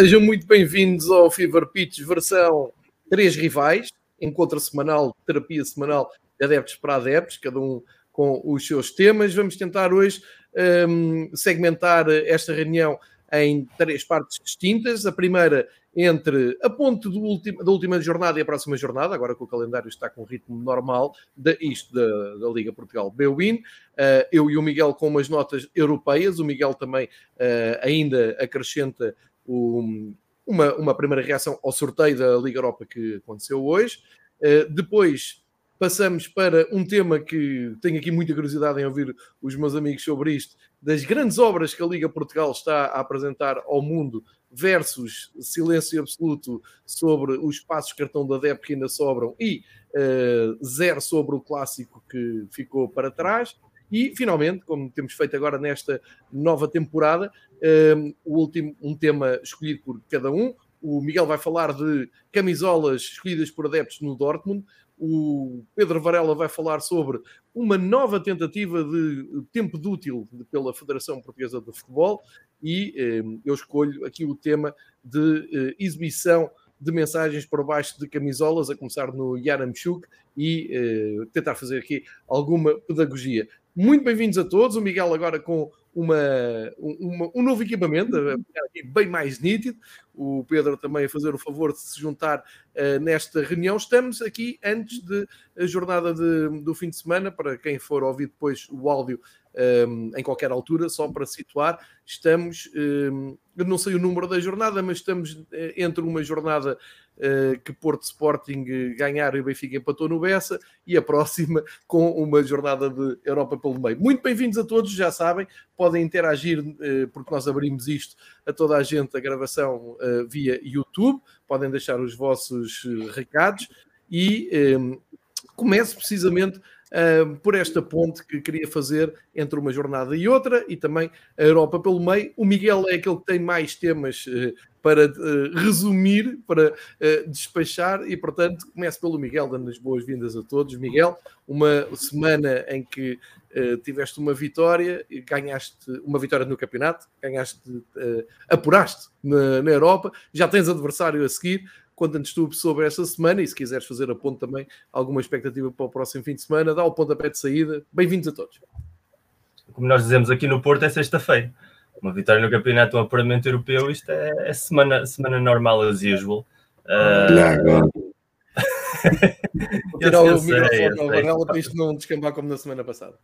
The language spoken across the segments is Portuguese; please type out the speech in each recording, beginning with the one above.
Sejam muito bem-vindos ao Fever Pitch versão 3 rivais, encontro semanal, terapia semanal de adeptos para adeptos, cada um com os seus temas. Vamos tentar hoje um, segmentar esta reunião em três partes distintas. A primeira entre a ponte último, da última jornada e a próxima jornada, agora que o calendário está com um ritmo normal, de, isto da, da Liga Portugal B-Win. Uh, eu e o Miguel com umas notas europeias, o Miguel também uh, ainda acrescenta o, uma, uma primeira reação ao sorteio da Liga Europa que aconteceu hoje. Uh, depois passamos para um tema que tenho aqui muita curiosidade em ouvir os meus amigos sobre isto, das grandes obras que a Liga Portugal está a apresentar ao mundo versus silêncio absoluto sobre os passos cartão da DEP que ainda sobram e uh, zero sobre o clássico que ficou para trás. E, finalmente, como temos feito agora nesta nova temporada, um, o último, um tema escolhido por cada um. O Miguel vai falar de camisolas escolhidas por adeptos no Dortmund. O Pedro Varela vai falar sobre uma nova tentativa de tempo de útil pela Federação Portuguesa de Futebol. E um, eu escolho aqui o tema de uh, exibição de mensagens por baixo de camisolas, a começar no Yaramchuk, e uh, tentar fazer aqui alguma pedagogia. Muito bem-vindos a todos. O Miguel agora com uma, uma, um novo equipamento, bem mais nítido. O Pedro também a fazer o favor de se juntar uh, nesta reunião. Estamos aqui antes da jornada de, do fim de semana, para quem for ouvir depois o áudio um, em qualquer altura, só para situar, estamos, um, eu não sei o número da jornada, mas estamos eh, entre uma jornada uh, que Porto Sporting ganhar e o Benfica empatou no Bessa e a próxima com uma jornada de Europa pelo meio. Muito bem-vindos a todos, já sabem, podem interagir, uh, porque nós abrimos isto a toda a gente, a gravação uh, via YouTube, podem deixar os vossos recados e um, comece precisamente por esta ponte que queria fazer entre uma jornada e outra e também a Europa pelo meio. O Miguel é aquele que tem mais temas uh, para uh, resumir, para despachar e, portanto, começo pelo Miguel, dando as boas-vindas a todos. Miguel, uma semana em que tiveste uma vitória, ganhaste uma vitória no campeonato, ganhaste, apuraste na, na Europa, já tens adversário a seguir conta-nos tu sobre esta semana e se quiseres fazer a ponto também alguma expectativa para o próximo fim de semana, dá o pontapé de saída. Bem-vindos a todos. Como nós dizemos aqui no Porto, é sexta-feira. Uma vitória no campeonato, um apuramento europeu, isto é, é semana, semana normal as usual. Uh... Vou tirar o microfone ao Varela para isto não descambar como na semana passada.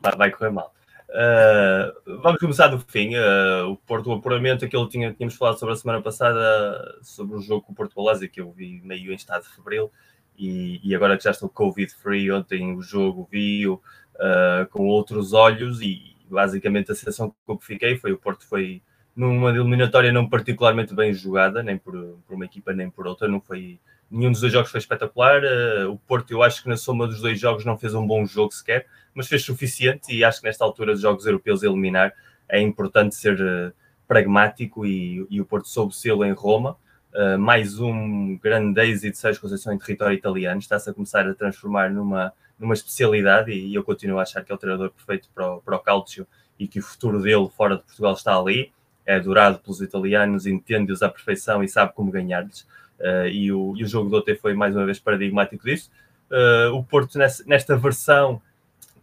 Vai, vai correr mal. Uh, vamos começar do fim. Uh, o Porto, o apuramento, aquilo que tinha, tínhamos falado sobre a semana passada, sobre o jogo com o Porto Balazia, que eu vi meio em estado de febril, e, e agora que já estou Covid-free, ontem o jogo vi-o uh, com outros olhos, e basicamente a sensação que eu fiquei foi o Porto foi numa eliminatória não particularmente bem jogada, nem por, por uma equipa nem por outra, não foi nenhum dos dois jogos foi espetacular. Uh, o Porto, eu acho que na soma dos dois jogos não fez um bom jogo sequer, mas fez suficiente e acho que nesta altura dos jogos europeus eliminar é importante ser uh, pragmático e, e, o Porto soube sê-lo em Roma. Uh, mais um grande êxito de Sérgio Conceição em território italiano, está-se a começar a transformar numa, numa especialidade e, eu continuo a achar que é o treinador perfeito para o, para o Calcio e que o futuro dele fora de Portugal está ali. É adorado pelos italianos, entende-os à perfeição e sabe como ganhar-lhes. Uh, e, o, e, o, jogo do OT foi mais uma vez paradigmático disso. Uh, o Porto, nessa, nesta versão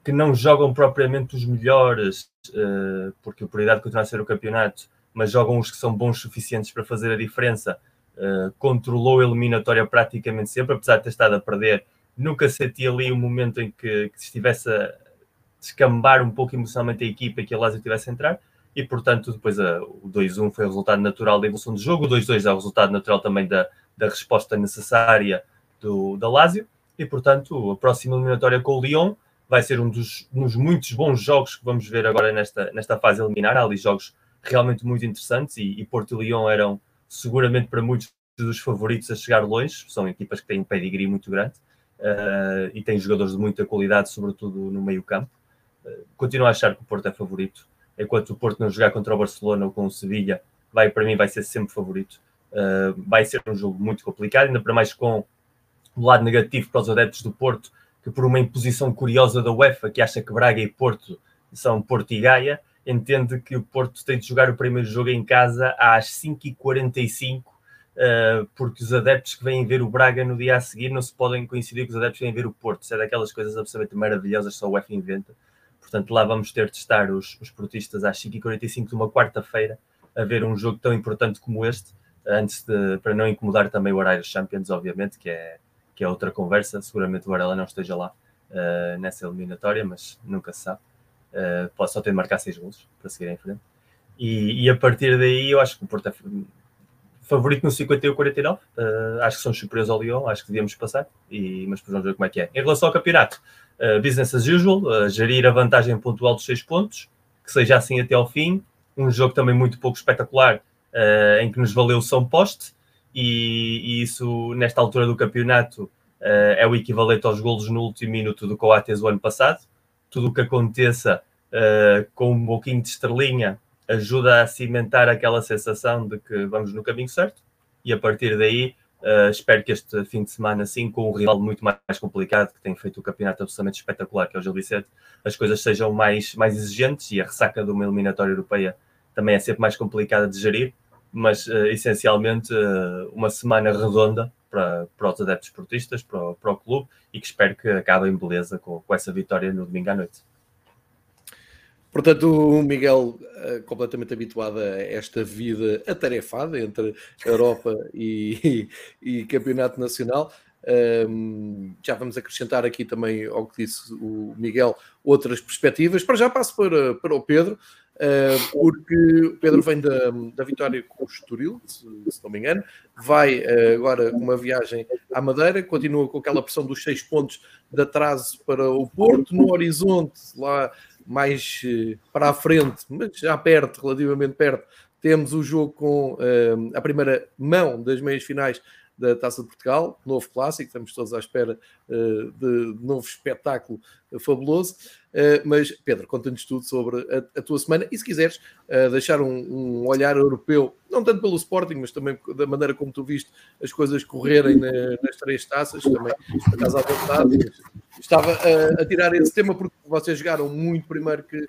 que não jogam propriamente os melhores, uh, porque a prioridade continua a ser o campeonato, mas jogam os que são bons suficientes para fazer a diferença, controlou a eliminatória praticamente sempre, apesar de ter estado a perder. Nunca senti ali um momento em que, que estivesse a descambar um pouco emocionalmente a equipa e que a Lazio tivesse a entrar e portanto depois a, o 2-1 foi o resultado natural da evolução do jogo, o 2-2 é o resultado natural também da, da resposta necessária do, da Lazio, e portanto a próxima eliminatória com o Lyon vai ser um dos, dos muitos bons jogos que vamos ver agora nesta, nesta fase eliminar. Há ali jogos realmente muito interessantes e, e Porto e Lyon eram seguramente para muitos dos favoritos a chegar longe. São equipas que têm um pedigree muito grande uh, e têm jogadores de muita qualidade, sobretudo no meio campo. Uh, continuo a achar que o Porto é favorito. Enquanto o Porto não jogar contra o Barcelona ou com o Sevilla, vai, para mim vai ser sempre favorito. Uh, vai ser um jogo muito complicado, ainda para mais com o lado negativo para os adeptos do Porto, que por uma imposição curiosa da UEFA, que acha que Braga e Porto são Porto e Gaia, entende que o Porto tem de jogar o primeiro jogo em casa às 5h45, uh, porque os adeptos que vêm ver o Braga no dia a seguir não se podem coincidir com os adeptos que vêm ver o Porto. Isso é daquelas coisas absolutamente maravilhosas que só o F inventa. Portanto, lá vamos ter de estar os, os portistas às 5h45 de uma quarta-feira a ver um jogo tão importante como este, antes de, para não incomodar também o horário Champions, obviamente, que é, que é outra conversa. Seguramente o Varela não esteja lá uh, nessa eliminatória, mas nunca se sabe. Uh, pode só ter de marcar seis gols para seguir em frente. E, e, a partir daí, eu acho que o Porto é favorito no 51 49. Uh, acho que são superiores ao Lyon, acho que devíamos passar. E, mas vamos ver como é que é. Em relação ao campeonato, uh, business as usual, uh, gerir a vantagem pontual dos seis pontos, que seja assim até ao fim. Um jogo também muito pouco espetacular, em que nos valeu São Poste. E, e, isso, nesta altura do campeonato, é o equivalente aos golos no último minuto do Coates o ano passado tudo o que aconteça uh, com um pouquinho de estrelinha ajuda a cimentar aquela sensação de que vamos no caminho certo e a partir daí uh, espero que este fim de semana, assim, com um rival muito mais complicado, que tem feito o campeonato absolutamente espetacular, que é o Gil Vicente, as coisas sejam mais, mais exigentes e a ressaca de uma eliminatória europeia também é sempre mais complicada de gerir, mas uh, essencialmente uh, uma semana redonda para, para os adeptos esportistas, para, para o clube e que espero que acabe em beleza com, com essa vitória no domingo à noite. Portanto, o Miguel, eh, completamente habituado a esta vida atarefada entre Europa e, e, e Campeonato Nacional, um, já vamos acrescentar aqui também ao que disse o Miguel outras perspectivas. Para já passo para, para o Pedro, uh, porque o Pedro vem da, da vitória com o Estoril, se, se não me engano, vai uh, agora uma viagem à Madeira, continua com aquela pressão dos seis pontos de atraso para o Porto, no horizonte, lá mais uh, para a frente, mas já perto, relativamente perto, temos o jogo com a primeira mão das meias finais da Taça de Portugal, novo clássico, estamos todos à espera uh, de, novo espetáculo uh, fabuloso. Uh, mas, Pedro, conta-nos tudo sobre a, a, tua semana e se quiseres deixar um, um, olhar europeu, não tanto pelo Sporting, mas também da maneira como tu viste as coisas correrem na, nas três taças, também estás à vontade. Estava a, a, tirar esse tema porque vocês jogaram muito primeiro que.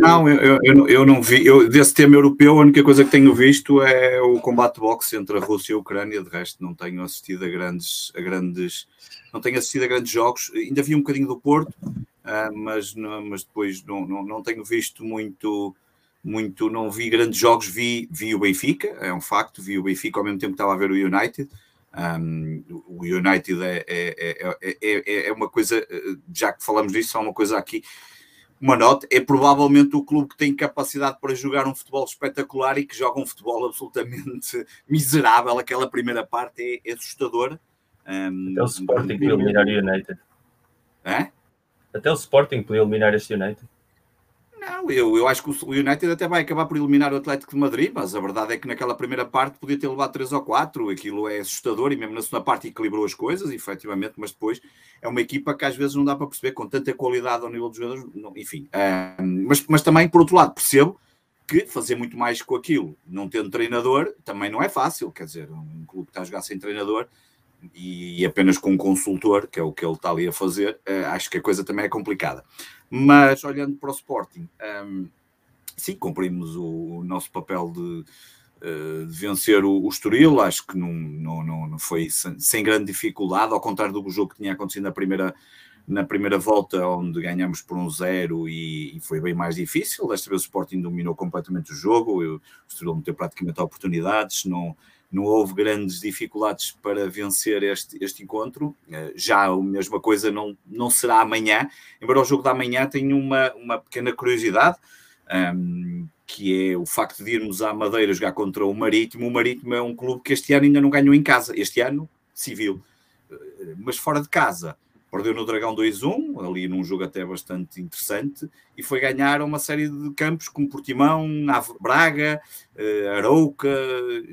Não, eu, eu, eu não vi. Eu, desse tema europeu, a única coisa que tenho visto é o combate boxe entre a Rússia e a Ucrânia. De resto, não tenho assistido a grandes. A grandes não tenho assistido a grandes jogos. Ainda vi um bocadinho do Porto, uh, mas, mas depois não, não, não tenho visto muito muito, não vi grandes jogos, vi, vi o Benfica, é um facto, vi o Benfica ao mesmo tempo que estava a ver o United. Um, o United é, é, é, é, uma coisa, já que falamos disso, só uma coisa aqui, uma nota, é provavelmente o clube que tem capacidade para jogar um futebol espetacular e que joga um futebol absolutamente miserável. Aquela primeira parte é, assustadora. Um, Até o Sporting podia eliminar o United. É? Até o Sporting podia eliminar este United. Não, eu, eu acho que o United até vai acabar por eliminar o Atlético de Madrid, mas a verdade é que naquela primeira parte podia ter levado 3 ou 4, aquilo é assustador e mesmo na segunda parte equilibrou as coisas, efetivamente, mas depois é uma equipa que às vezes não dá para perceber com tanta qualidade ao nível dos jogadores, não, enfim. mas, mas também, por outro lado, percebo que fazer muito mais com aquilo, não tendo treinador, também não é fácil, quer dizer, um clube que está a jogar sem treinador e apenas com um consultor, que é o que ele está ali a fazer, uh, acho que a coisa também é complicada. Mas olhando para o Sporting, um, sim, cumprimos o, nosso papel de, uh, de vencer o, o, Estoril, acho que não, não, não, não foi sem, sem, grande dificuldade, ao contrário do jogo que tinha acontecido na primeira, na primeira volta, onde ganhamos por um zero e, e, foi bem mais difícil. Desta vez o Sporting dominou completamente o jogo, o Estoril não teve praticamente oportunidades, não não houve grandes dificuldades para vencer este, este encontro. Eh, já a mesma coisa não, não será amanhã, embora o jogo da manhã tenha uma, uma pequena curiosidade, um, ehm, que é o facto de irmos à Madeira jogar contra o Marítimo. O Marítimo é um clube que este ano ainda não ganhou em casa, este ano, civil, eh, mas fora de casa. Perdeu no Dragão 2-1, ali num jogo até bastante interessante, e foi ganhar uma série de campos como Portimão, Braga, eh, Arouca,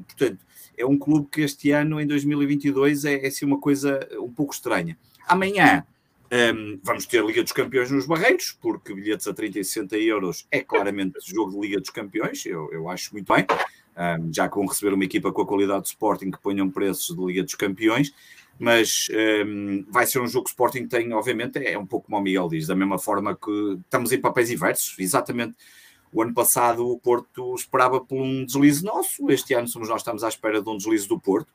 portanto, é um clube que este ano, em 2022, é, é assim uma coisa um pouco estranha. Amanhã um, vamos ter Liga dos Campeões nos Barreiros, porque bilhetes a 30 e 60 euros é claramente jogo de Liga dos Campeões, eu, eu acho muito bem, um, já que vão receber uma equipa com a qualidade de Sporting que ponham preços de Liga dos Campeões, mas um, vai ser um jogo que Sporting tem, obviamente, é um pouco como o Miguel diz, da mesma forma que estamos em papéis inversos, exatamente O ano passado o Porto esperava por um deslize nosso, este ano somos nós estamos à espera de um deslize do Porto.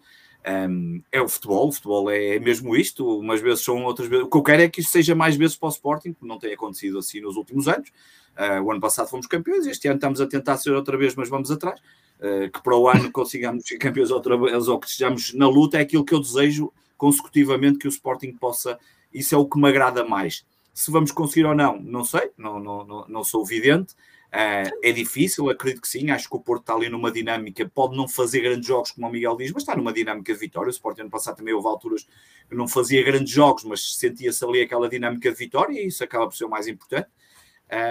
Um, é o futebol, o futebol é mesmo isto, umas vezes são outras vezes. O que eu quero é que isto seja mais vezes para o Sporting, porque não tem acontecido assim nos últimos anos. Uh, o ano passado fomos campeões, este ano estamos a tentar ser outra vez, mas vamos atrás. Uh, que para o ano consigamos ser campeões outra vez ou que estejamos na luta, é aquilo que eu desejo consecutivamente que o Sporting possa. Isso é o que me agrada mais. Se vamos conseguir ou não, não sei, não, não, não, não sou vidente. Uh, é difícil, acredito que sim. Acho que o Porto está ali numa dinâmica, pode não fazer grandes jogos, como o Miguel diz, mas está numa dinâmica de vitória. O Sporting ano passado também houve alturas que não fazia grandes jogos, mas sentia-se ali aquela dinâmica de vitória e isso acaba por ser o mais importante.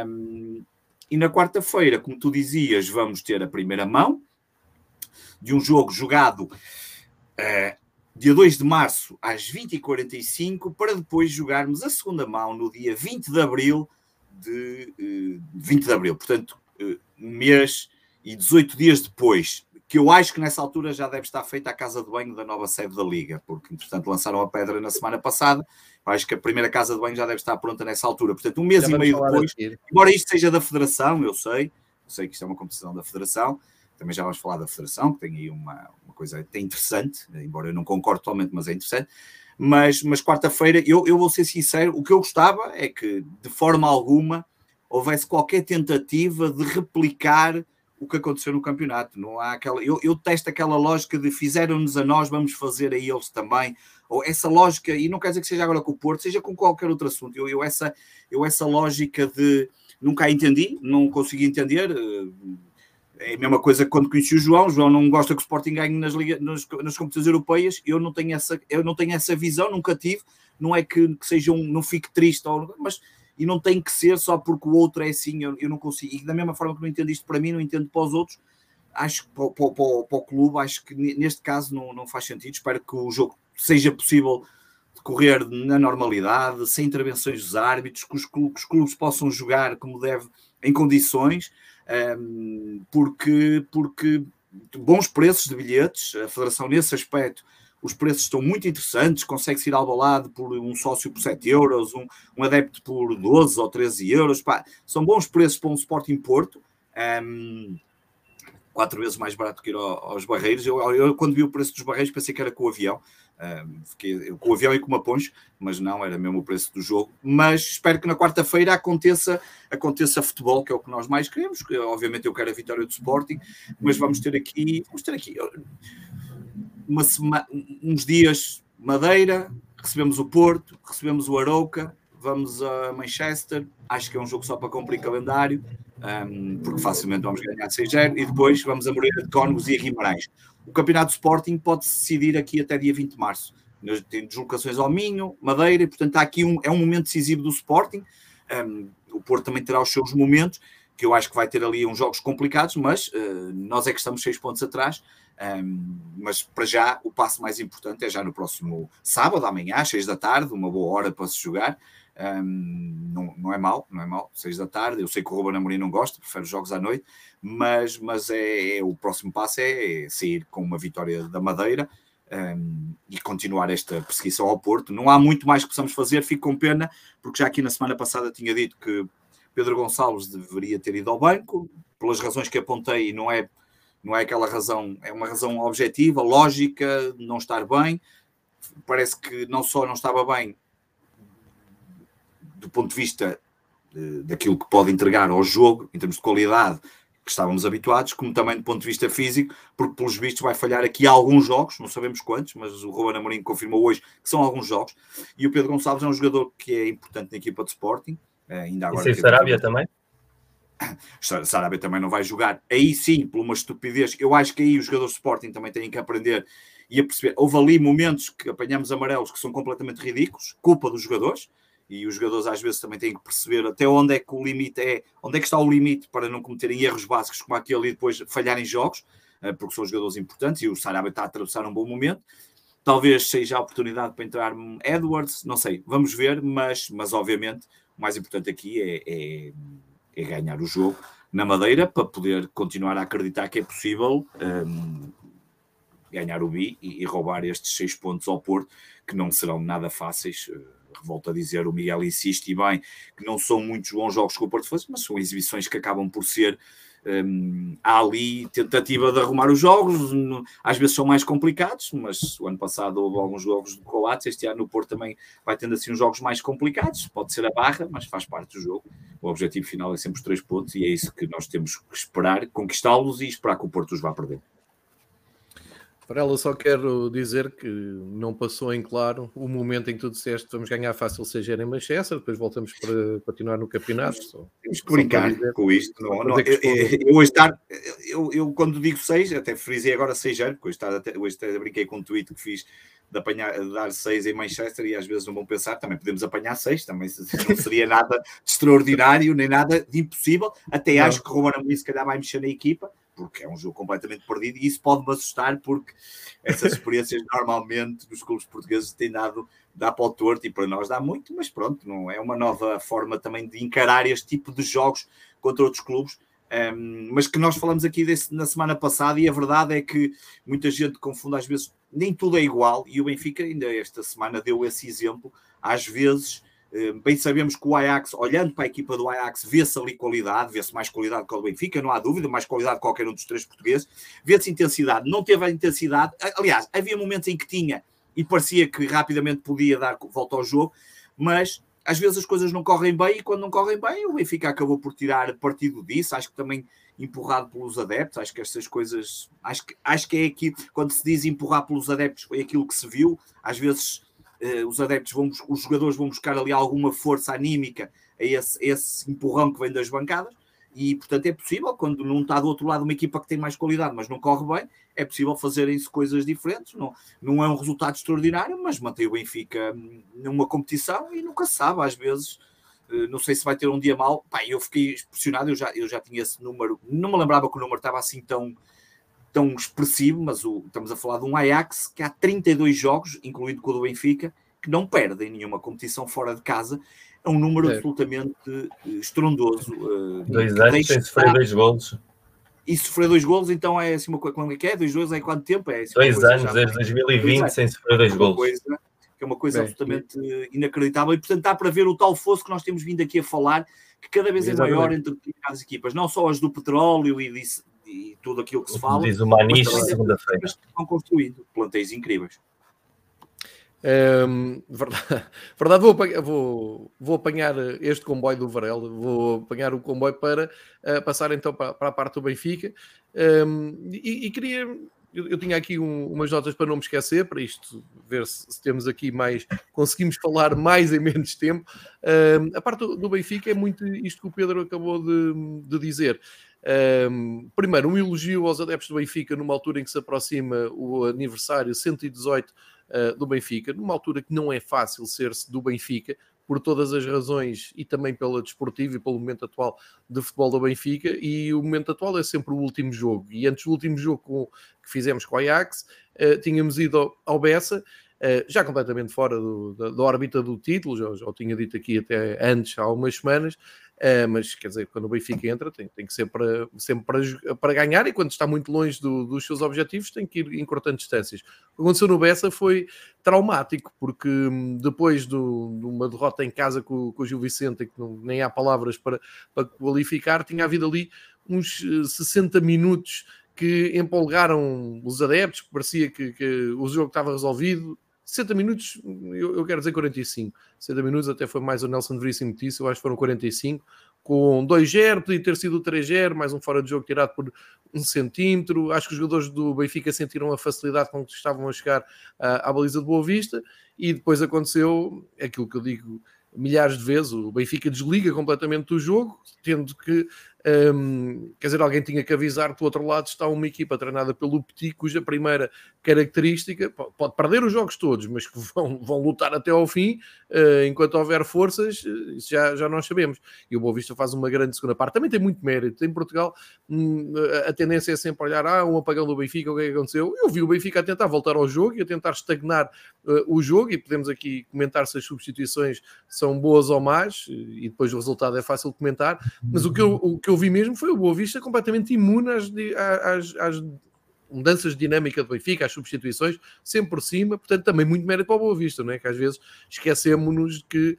Um, e na quarta-feira, como tu dizias, vamos ter a primeira mão de um jogo jogado uh, dia 2 de março às 20h45, para depois jogarmos a segunda mão no dia 20 de abril de uh, eh, 20 de abril, portanto, uh, um mês e 18 dias depois, que eu acho que nessa altura já deve estar feita a casa de banho da nova sede da Liga, porque entretanto lançaram a pedra na semana passada. Eu acho que a primeira casa de banho já deve estar pronta nessa altura, portanto, um mês já e meio depois, embora isto seja da Federação, eu sei, eu sei que isto é uma competição da Federação, também já vamos falar da Federação, que tem aí uma, uma coisa até interessante, embora eu não concorde totalmente, mas é interessante. Mas, mas quarta-feira, eu, eu vou ser sincero, o que eu gostava é que, de forma alguma, houvesse qualquer tentativa de replicar o que aconteceu no campeonato. Não há aquela. Eu, eu testo aquela lógica de fizeram-nos a nós, vamos fazer a eles também. Ou essa lógica, e não quer dizer que seja agora com o Porto, seja com qualquer outro assunto. Eu, eu, essa, eu essa lógica de nunca a entendi, não consegui entender. É a mesma coisa que quando conheci o João. O João não gosta que o Sporting ganhe nas, liga, nas, nas competições europeias. Eu não tenho essa, eu não tenho essa visão, nunca tive. Não é que, que seja um, não fique triste, ou, mas e não tem que ser só porque o outro é assim. Eu, eu não consigo. E da mesma forma que não entendo isto para mim, não entendo para os outros. Acho que para, para, para, para o clube, acho que neste caso não, não faz sentido. Espero que o jogo seja possível decorrer na normalidade, sem intervenções dos árbitros, que os clubes, que os clubes possam jogar como deve, em condições porque, porque bons preços de bilhetes, a Federação nesse aspecto, os preços estão muito interessantes, consegue-se ir ao balado por um sócio por 7 euros, um, um adepto por 12 ou 13 euros, pá, são bons preços para um Sporting Porto, um, quatro vezes mais barato que ir aos Barreiros, eu, eu, quando vi o preço dos Barreiros pensei que era com o avião, fiquei com o avião e com uma ponche, mas não, era mesmo o preço do jogo. Mas espero que na quarta-feira aconteça, aconteça futebol, que é o que nós mais queremos. Que, obviamente eu quero a vitória do Sporting, mas vamos ter aqui, vamos ter aqui uma sema, uns dias Madeira, recebemos o Porto, recebemos o Arouca, vamos a Manchester. Acho que é um jogo só para cumprir calendário, um, porque facilmente vamos ganhar 6-0. E depois vamos a Moreira de Cónegos e a Guimarães. O campeonato Sporting pode se decidir aqui até dia 20 de março. Tem deslocações ao Minho, Madeira, e portanto há aqui um, é um momento decisivo do Sporting. Um, o Porto também terá os seus momentos, que eu acho que vai ter ali uns jogos complicados, mas uh, nós é que estamos seis pontos atrás. Um, mas para já o passo mais importante é já no próximo sábado, amanhã, às seis da tarde, uma boa hora para se jogar. Um, não, não é mal, não é mal, seis da tarde. Eu sei que o Ruben Amorim não gosta, prefere jogos à noite, mas, mas é, é o próximo passo é, é, sair com uma vitória da Madeira um, e continuar esta perseguição ao Porto. Não há muito mais que possamos fazer, fico com pena, porque já aqui na semana passada tinha dito que Pedro Gonçalves deveria ter ido ao banco, pelas razões que apontei, não é, não é aquela razão, é uma razão objetiva, lógica, não estar bem. Parece que não só não estava bem, do ponto de vista de, daquilo que pode entregar ao jogo, em termos de qualidade, que estávamos habituados, como também do ponto de vista físico, porque pelos vistos vai falhar aqui alguns jogos, não sabemos quantos, mas o Ruben Amorim confirmou hoje que são alguns jogos, e o Pedro Gonçalves é um jogador que é importante na equipa de Sporting, eh, ainda agora... E sem Sarabia também? Sarabia também não vai jogar, aí sim, por uma estupidez, eu acho que aí os jogadores de Sporting também têm que aprender e a perceber, houve ali momentos que apanhamos amarelos que são completamente ridículos, culpa dos jogadores, e os jogadores às vezes também têm que perceber até onde é que o limite é, onde é que está o limite para não cometerem erros básicos como aquele e depois falharem jogos, eh, porque são jogadores importantes e o Sarabia está a atravessar um bom momento. Talvez seja a oportunidade para entrar Edwards, não sei, vamos ver, mas, mas obviamente o mais importante aqui é, é, é ganhar o jogo na Madeira para poder continuar a acreditar que é possível um, ganhar o bi e, e, roubar estes seis pontos ao Porto, que não serão nada fáceis. Volto a dizer, o Miguel insiste e bem que não são muitos bons jogos que o Porto faz, mas são exibições que acabam por ser um, ali tentativa de arrumar os jogos, às vezes são mais complicados, mas o ano passado houve alguns jogos do Coates, este ano no Porto também vai tendo assim uns jogos mais complicados, pode ser a barra, mas faz parte do jogo. O objetivo final é sempre os três pontos e é isso que nós temos que esperar, conquistá-los e esperar que o Porto os vá perder. Para ela só quero dizer que não passou em claro o momento em que tu disseste vamos ganhar fácil seja em Manchester, depois voltamos para continuar no campeonato. Só, Temos que brincar dizer, com isto. Não, não, eu, eu, hoje estar, eu, eu, quando digo 6, até frisei agora 6 anos, porque hoje, estar, até, hoje até brinquei com um tweet que fiz de, apanhar, de dar 6 em Manchester e às vezes não vão pensar, também podemos apanhar 6, também não seria nada de extraordinário, nem nada de impossível. Até não. acho que o Roman Amorim se calhar vai mexer na equipa porque é um jogo completamente perdido e isso pode-me assustar porque essas experiências normalmente nos clubes portugueses têm dado dá para o torto e para nós dá muito, mas pronto, não é uma nova forma também de encarar este tipo de jogos contra outros clubes. Um, mas que nós falamos aqui desse, na semana passada, e a verdade é que muita gente confunde, às vezes nem tudo é igual, e o Benfica ainda esta semana deu esse exemplo. Às vezes bem sabemos que o Ajax, olhando para a equipa do Ajax, vê-se ali qualidade, vê-se mais qualidade que o Benfica, não há dúvida, mais qualidade que qualquer um dos três portugueses. Vê-se intensidade, não teve a intensidade. Aliás, havia momentos em que tinha e parecia que rapidamente podia dar volta ao jogo, mas às vezes as coisas não correm bem e quando não correm bem, o Benfica acabou por tirar partido disso. Acho que também empurrado pelos adeptos. Acho que estas coisas, acho que, acho que é aqui, quando se diz empurrar pelos adeptos, foi aquilo que se viu. Às vezes os adeptos vão, os jogadores vão buscar ali alguma força anímica a esse, esse empurrão que vem das bancadas. E, portanto, é possível, quando não está do outro lado uma equipa que tem mais qualidade, mas não corre bem, é possível fazerem-se coisas diferentes. Não, não é um resultado extraordinário, mas mantém o Benfica numa competição e nunca sabe, às vezes. Eh, não sei se vai ter um dia mal. Pá, eu fiquei impressionado, eu já, eu já tinha esse número, não me lembrava que o número estava assim tão, tão expressivo, mas o, estamos a falar de um Ajax que há 32 jogos, incluindo com o do Benfica, que não perde em nenhuma competição fora de casa. É um número é. absolutamente eh, estrondoso. Uh, dois anos sem sofrer dois golos. E sofrer dois golos, então é assim uma coisa. Quando é que é? Dois golos em quanto tempo? É assim dois anos, desde 2020, sem sofrer dois golos. Coisa, que é uma coisa Bem, absolutamente inacreditável. E portanto dá para ver o tal fosso que nós temos vindo aqui a falar, que cada vez é maior entre as equipas, não só as do petróleo e disso, e tudo aquilo que se fala. Diz o Maniche segunda-feira. Estão construindo plantéis incríveis. Um, verdade, verdade vou, apanhar, vou, vou, apanhar este comboio do Varela, vou apanhar o comboio para uh, passar então para, para, a parte do Benfica. Um, e, e, queria, eu, eu, tinha aqui um, umas notas para não me esquecer, para isto ver se, se, temos aqui mais, conseguimos falar mais em menos tempo. Um, a parte do, do, Benfica é muito isto que o Pedro acabou de, de dizer. Um, primeiro, um elogio aos adeptos do Benfica numa altura em que se aproxima o aniversário 118 uh, do Benfica, numa altura que não é fácil ser-se do Benfica, por todas as razões e também pela desportiva e pelo momento atual de futebol do Benfica. E o momento atual é sempre o último jogo. E antes do último jogo com, que fizemos com o Ajax, uh, tínhamos ido ao, ao Bessa. Uh, já completamente fora do, da, da, órbita do título, já, já o tinha dito aqui até antes, há algumas semanas, Uh, mas quer dizer, quando o Benfica entra, tem, tem que ser para, sempre para, para ganhar e quando está muito longe do, dos seus objetivos, tem que ir em cortantes distâncias. O que aconteceu no Bessa foi traumático, porque hum, depois do, de uma derrota em casa com, com o Gil Vicente, que não, nem há palavras para, para qualificar, tinha havido ali uns 60 eh, minutos que empolgaram os adeptos, parecia que, que o jogo estava resolvido, 60 minutos, eu, eu, quero dizer 45. 60 minutos até foi mais o Nelson Veríssimo disse, eu acho que foram 45. Com 2-0, podia ter sido 3-0, mais um fora de jogo tirado por um centímetro. Acho que os jogadores do Benfica sentiram a facilidade com que estavam a chegar à, à baliza de Boa Vista. E depois aconteceu aquilo que eu digo milhares de vezes. O Benfica desliga completamente do jogo, tendo que um, quer dizer, alguém tinha que avisar que do outro lado está uma equipa treinada pelo Petit, cuja primeira característica pode perder os jogos todos, mas que vão, vão lutar até ao fim, uh, enquanto houver forças, isso já, já nós sabemos. E o Boa Vista faz uma grande segunda parte. Também tem muito mérito. Em Portugal, um, a tendência é sempre olhar, ah, um apagão do Benfica, o que é que aconteceu? Eu vi o Benfica a tentar voltar ao jogo e a tentar estagnar uh, o jogo, e podemos aqui comentar se as substituições são boas ou más, e depois o resultado é fácil de comentar, mas o que eu, o que eu eu vi mesmo foi o Boa Vista completamente imune às, às, às mudanças de dinâmica do Benfica, as substituições, sempre por cima, portanto também muito mérito para o Boa Vista, não é? Que às vezes esquecemos-nos que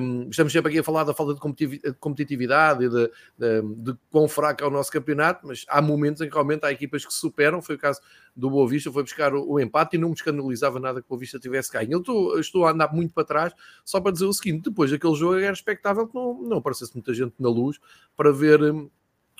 um, estamos sempre aqui a falar da falta de competitividade e de, de, de quão fraco é o nosso campeonato, mas há momentos em que realmente há equipas que superam. Foi o caso do Boa Vista, foi buscar o, o empate e não me escandalizava nada que o Boa Vista tivesse ganho. Eu estou, estou, a andar muito para trás só para dizer o seguinte: depois daquele jogo era expectável que não, não aparecesse muita gente na luz para ver hum,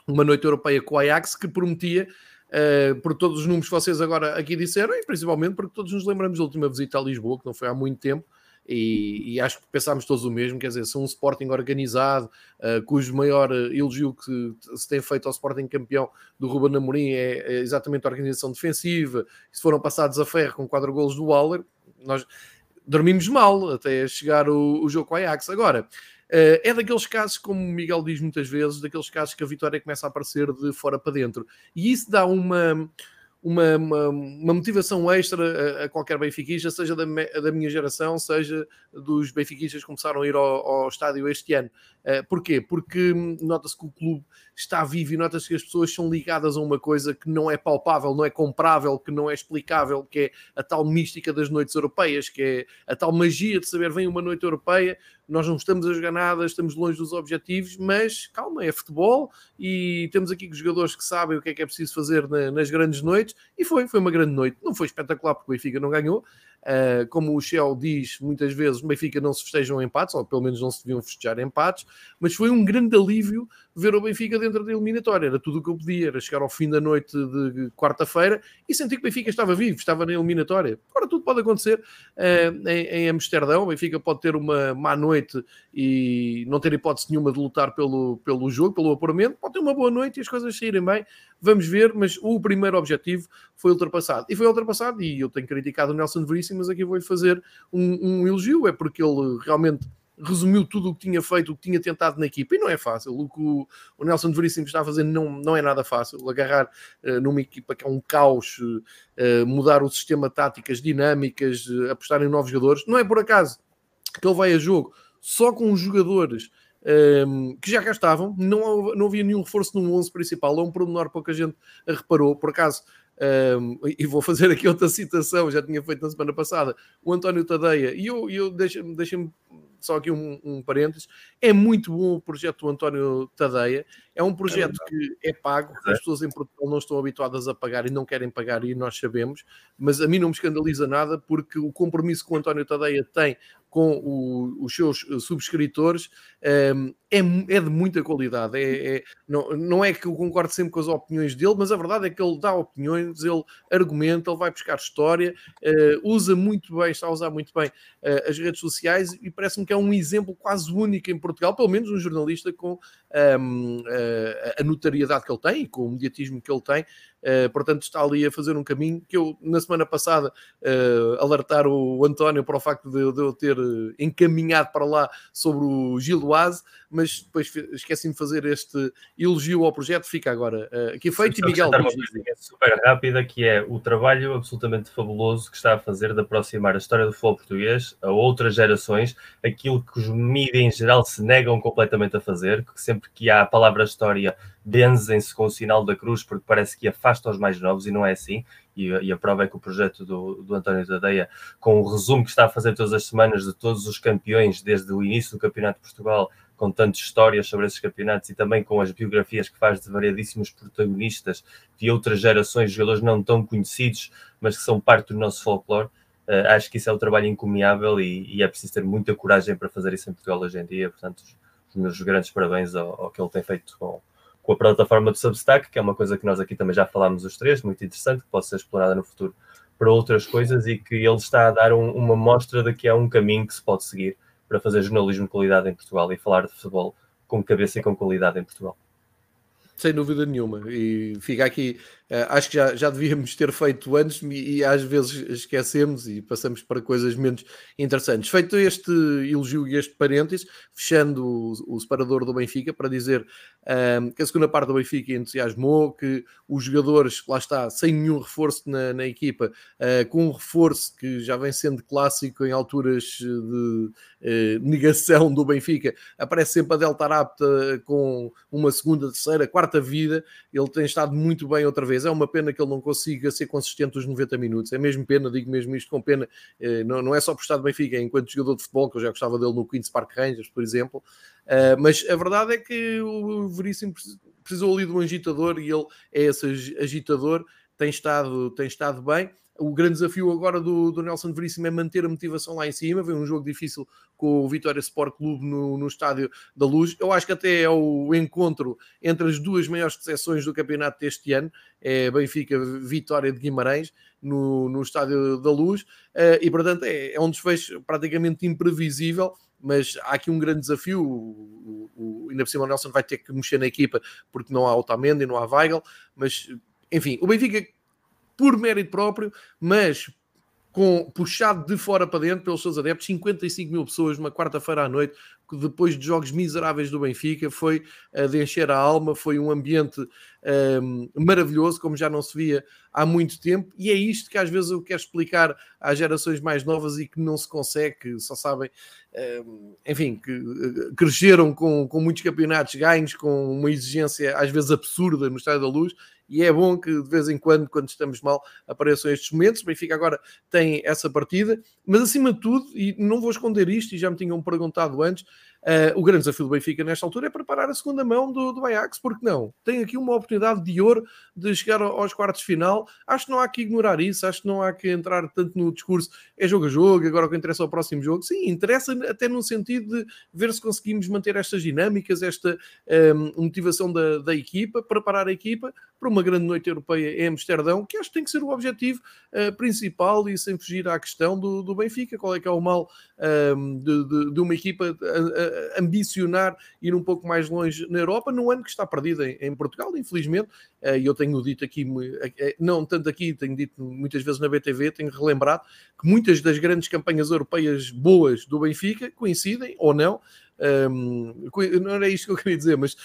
uma noite europeia com o Ajax que prometia. Uh, por todos os números que vocês agora aqui disseram, e principalmente porque todos nos lembramos da última visita a Lisboa, que não foi há muito tempo, e, e, acho que pensámos todos o mesmo, quer dizer, se um Sporting organizado, uh, cujo maior uh, elogio que se tem feito ao Sporting campeão do Ruben Amorim é, é, exatamente a organização defensiva, se foram passados a ferro com quatro golos do Waller, nós dormimos mal até chegar o, o jogo a Ajax. Agora, uh, é daqueles casos, como o Miguel diz muitas vezes, daqueles casos que a vitória começa a aparecer de fora para dentro, e isso dá uma uma, uma, uma, motivação extra a, a, qualquer benfiquista, seja da, da, minha geração, seja dos benfiquistas que começaram a ir ao, ao estádio este ano. Uh, porquê? Porque nota-se que o clube está vivo e nota-se que as pessoas são ligadas a uma coisa que não é palpável, não é comprável, que não é explicável, que é a tal mística das noites europeias, que é a tal magia de saber vem uma noite europeia, nós não estamos a jogar nada, estamos longe dos objetivos, mas calma, é futebol e temos aqui jogadores que sabem o que é que é preciso fazer na, nas grandes noites e foi, foi uma grande noite. Não foi espetacular porque o Benfica não ganhou, Uh, como o Shell diz muitas vezes, o Benfica não se festejam empates, ou pelo menos não se deviam festejar empates, mas foi um grande alívio ver o Benfica dentro da eliminatória. Era tudo o que eu podia, era chegar ao fim da noite de quarta-feira e sentir que o Benfica estava vivo, estava na eliminatória. Agora tudo pode acontecer uh, em, em, Amsterdão. O Benfica pode ter uma má noite e não ter hipótese nenhuma de lutar pelo, pelo jogo, pelo apuramento, pode ter uma boa noite e as coisas saírem bem. Vamos ver, mas o primeiro objetivo foi ultrapassado. E foi ultrapassado, e eu tenho criticado o Nelson Veríssimo, mas aqui vou-lhe fazer um, um elogio, é porque ele realmente resumiu tudo o que tinha feito, o que tinha tentado na equipa, e não é fácil. O que o, Nelson Veríssimo está a fazer não, não é nada fácil. Agarrar uh, numa equipa que é um caos, uh, mudar o sistema táticas, dinâmicas, uh, apostar em novos jogadores, não é por acaso que ele vai a jogo só com os jogadores um, que já cá estavam, não, não havia nenhum reforço no 11 principal, é um pormenor pouca gente reparou, por acaso, um, e vou fazer aqui outra citação, já tinha feito na semana passada, o António Tadeia, e eu, eu deixa-me deixa só aqui um, um parênteses, é muito bom o projeto do António Tadeia, é um projeto é que é pago, é. as pessoas em Portugal não estão habituadas a pagar e não querem pagar, e nós sabemos, mas a mim não me escandaliza nada, porque o compromisso que o António Tadeia tem com o, os seus subscritores um, é, é, de muita qualidade. É, é, não, não é que eu concordo sempre com as opiniões dele, mas a verdade é que ele dá opiniões, ele argumenta, ele vai buscar história, uh, usa muito bem, está a usar muito bem uh, as redes sociais e parece-me que é um exemplo quase único em Portugal, pelo menos um jornalista com um, uh, a notariedade que ele tem e com o mediatismo que ele tem. Uh, portanto, está ali a fazer um caminho que eu, na semana passada, uh, alertar o António para o facto de, de eu ter encaminhado para lá sobre o Giloase, mas depois esqueci-me de fazer este elogio ao projeto. Fica agora aqui feito. E Miguel, uma coisa super rápida que é o trabalho absolutamente fabuloso que está a fazer de aproximar a história do futebol português a outras gerações, aquilo que os mídias em geral se negam completamente a fazer, que sempre que há a palavra história, benzem-se com o sinal da cruz, porque parece que afasta os mais novos, e não é assim. E, e a prova é que o projeto do, do António Tadeia, com o resumo que está a fazer todas as semanas de todos os campeões, desde o início do Campeonato de Portugal, com tantas histórias sobre esses campeonatos e também com as biografias que faz de variadíssimos protagonistas de outras gerações, jogadores não tão conhecidos, mas que são parte do nosso folclore. Uh, acho que isso é um trabalho encomiável e, e, é preciso ter muita coragem para fazer isso em Portugal hoje em dia. Portanto, os meus grandes parabéns ao, ao que ele tem feito com, com a plataforma do Substack, que é uma coisa que nós aqui também já falámos os três, muito interessante, que pode ser explorada no futuro para outras coisas e que ele está a dar um, uma mostra de que há um caminho que se pode seguir para fazer jornalismo de qualidade em Portugal e falar de futebol com cabeça e com qualidade em Portugal. Sem dúvida nenhuma. E fica aqui acho que já, já devíamos ter feito antes e, e, às vezes esquecemos e passamos para coisas menos interessantes. Feito este elogio e este parênteses, fechando o, o separador do Benfica para dizer uh, que a segunda parte do Benfica entusiasmou, que os jogadores, lá está, sem nenhum reforço na, na equipa, uh, com um reforço que já vem sendo clássico em alturas de negação do Benfica, aparece sempre a Delta Rapta com uma segunda, terceira, quarta vida. Ele tem estado muito bem outra vez europeias. É uma pena que ele não consiga ser consistente os 90 minutos. É mesmo pena, digo mesmo isto com pena. Eh, não, é só por estar de Benfica, é enquanto jogador de futebol, que eu já gostava dele no Queen's Park Rangers, por exemplo. Uh, mas a verdade é que o Veríssimo precisou ali de um agitador e ele é esse agitador, tem estado, tem estado bem o grande desafio agora do, do, Nelson Veríssimo é manter a motivação lá em cima. Vem um jogo difícil com o Vitória Sport Clube no, no Estádio da Luz. Eu acho que até é o encontro entre as duas maiores decepções do campeonato deste ano. É Benfica Vitória de Guimarães no, no Estádio da Luz. Uh, e, portanto, é, é um desfecho praticamente imprevisível. Mas há aqui um grande desafio. O, o, ainda por cima o Nelson vai ter que mexer na equipa porque não há Otamendi, não há Weigl. Mas, enfim, o Benfica por mérito próprio, mas com, puxado de fora para dentro pelos seus adeptos, 55 mil pessoas numa quarta-feira à noite, depois de jogos miseráveis do Benfica, foi uh, de encher a alma, foi um ambiente um, maravilhoso, como já não se via há muito tempo, e é isto que às vezes eu quero explicar às gerações mais novas e que não se consegue, que só sabem, um, enfim, que uh, cresceram com, com muitos campeonatos ganhos, com uma exigência às vezes absurda no Estádio da Luz, e é bom que de vez em quando, quando estamos mal, apareçam estes momentos. O Benfica agora tem essa partida, mas acima de tudo, e não vou esconder isto, e já me tinham perguntado antes, Uh, o grande desafio do Benfica nesta altura é preparar a segunda mão do, do Ajax, porque não? Tem aqui uma oportunidade de ouro de chegar aos quartos de final. Acho que não há que ignorar isso, acho que não há que entrar tanto no discurso é jogo a jogo, agora o que interessa é o próximo jogo. Sim, interessa até no sentido de ver se conseguimos manter estas dinâmicas, esta um, motivação da, da equipa, preparar a equipa para uma grande noite europeia em Amsterdão, que acho que tem que ser o objetivo uh, principal e sem fugir à questão do, do Benfica. Qual é que é o mal um, de, de, de, uma equipa ambicionar ir um pouco mais longe na Europa, num ano que está perdido em, em Portugal, infelizmente, eh, e eu tenho dito aqui, eh, eh, não tanto aqui, tenho dito muitas vezes na BTV, tenho relembrado que muitas das grandes campanhas europeias boas do Benfica coincidem ou não um, não era isto que eu queria dizer, mas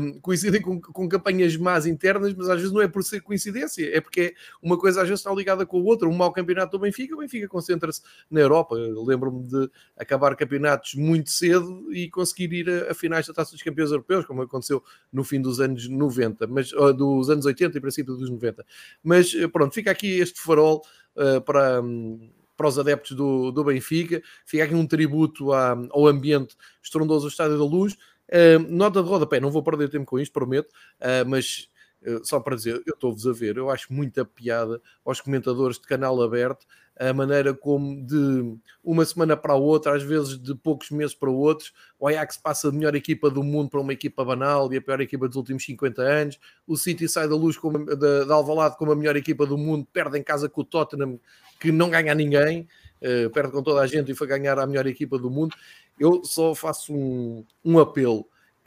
um, coincidem com, com, campanhas más internas, mas às vezes não é por ser coincidência, é porque uma coisa às vezes está ligada com a outra. Um mau campeonato do Benfica, o Benfica concentra-se na Europa. Lembro-me de acabar campeonatos muito cedo e conseguir ir a, a, finais da Taça dos Campeões Europeus, como aconteceu no fim dos anos 90, mas, dos anos 80 e princípio dos 90. Mas pronto, fica aqui este farol uh, para. Um, para os adeptos do, do Benfica. Fica aqui um tributo à, ao ambiente estrondoso do Estádio da Luz. Uh, nota de rodapé, não vou perder tempo com isto, prometo, uh, mas uh, só para dizer, eu estou-vos a ver, eu acho muita piada aos comentadores de canal aberto, a maneira como de uma semana para a outra, às vezes de poucos meses para outros, o Ajax passa de melhor equipa do mundo para uma equipa banal e a pior equipa dos últimos 50 anos, o City sai da luz como, da, da Alvalade como a melhor equipa do mundo, perde em casa com o Tottenham que não ganha a ninguém, uh, perde com toda a gente e foi ganhar a melhor equipa do mundo. Eu só faço um, um apelo.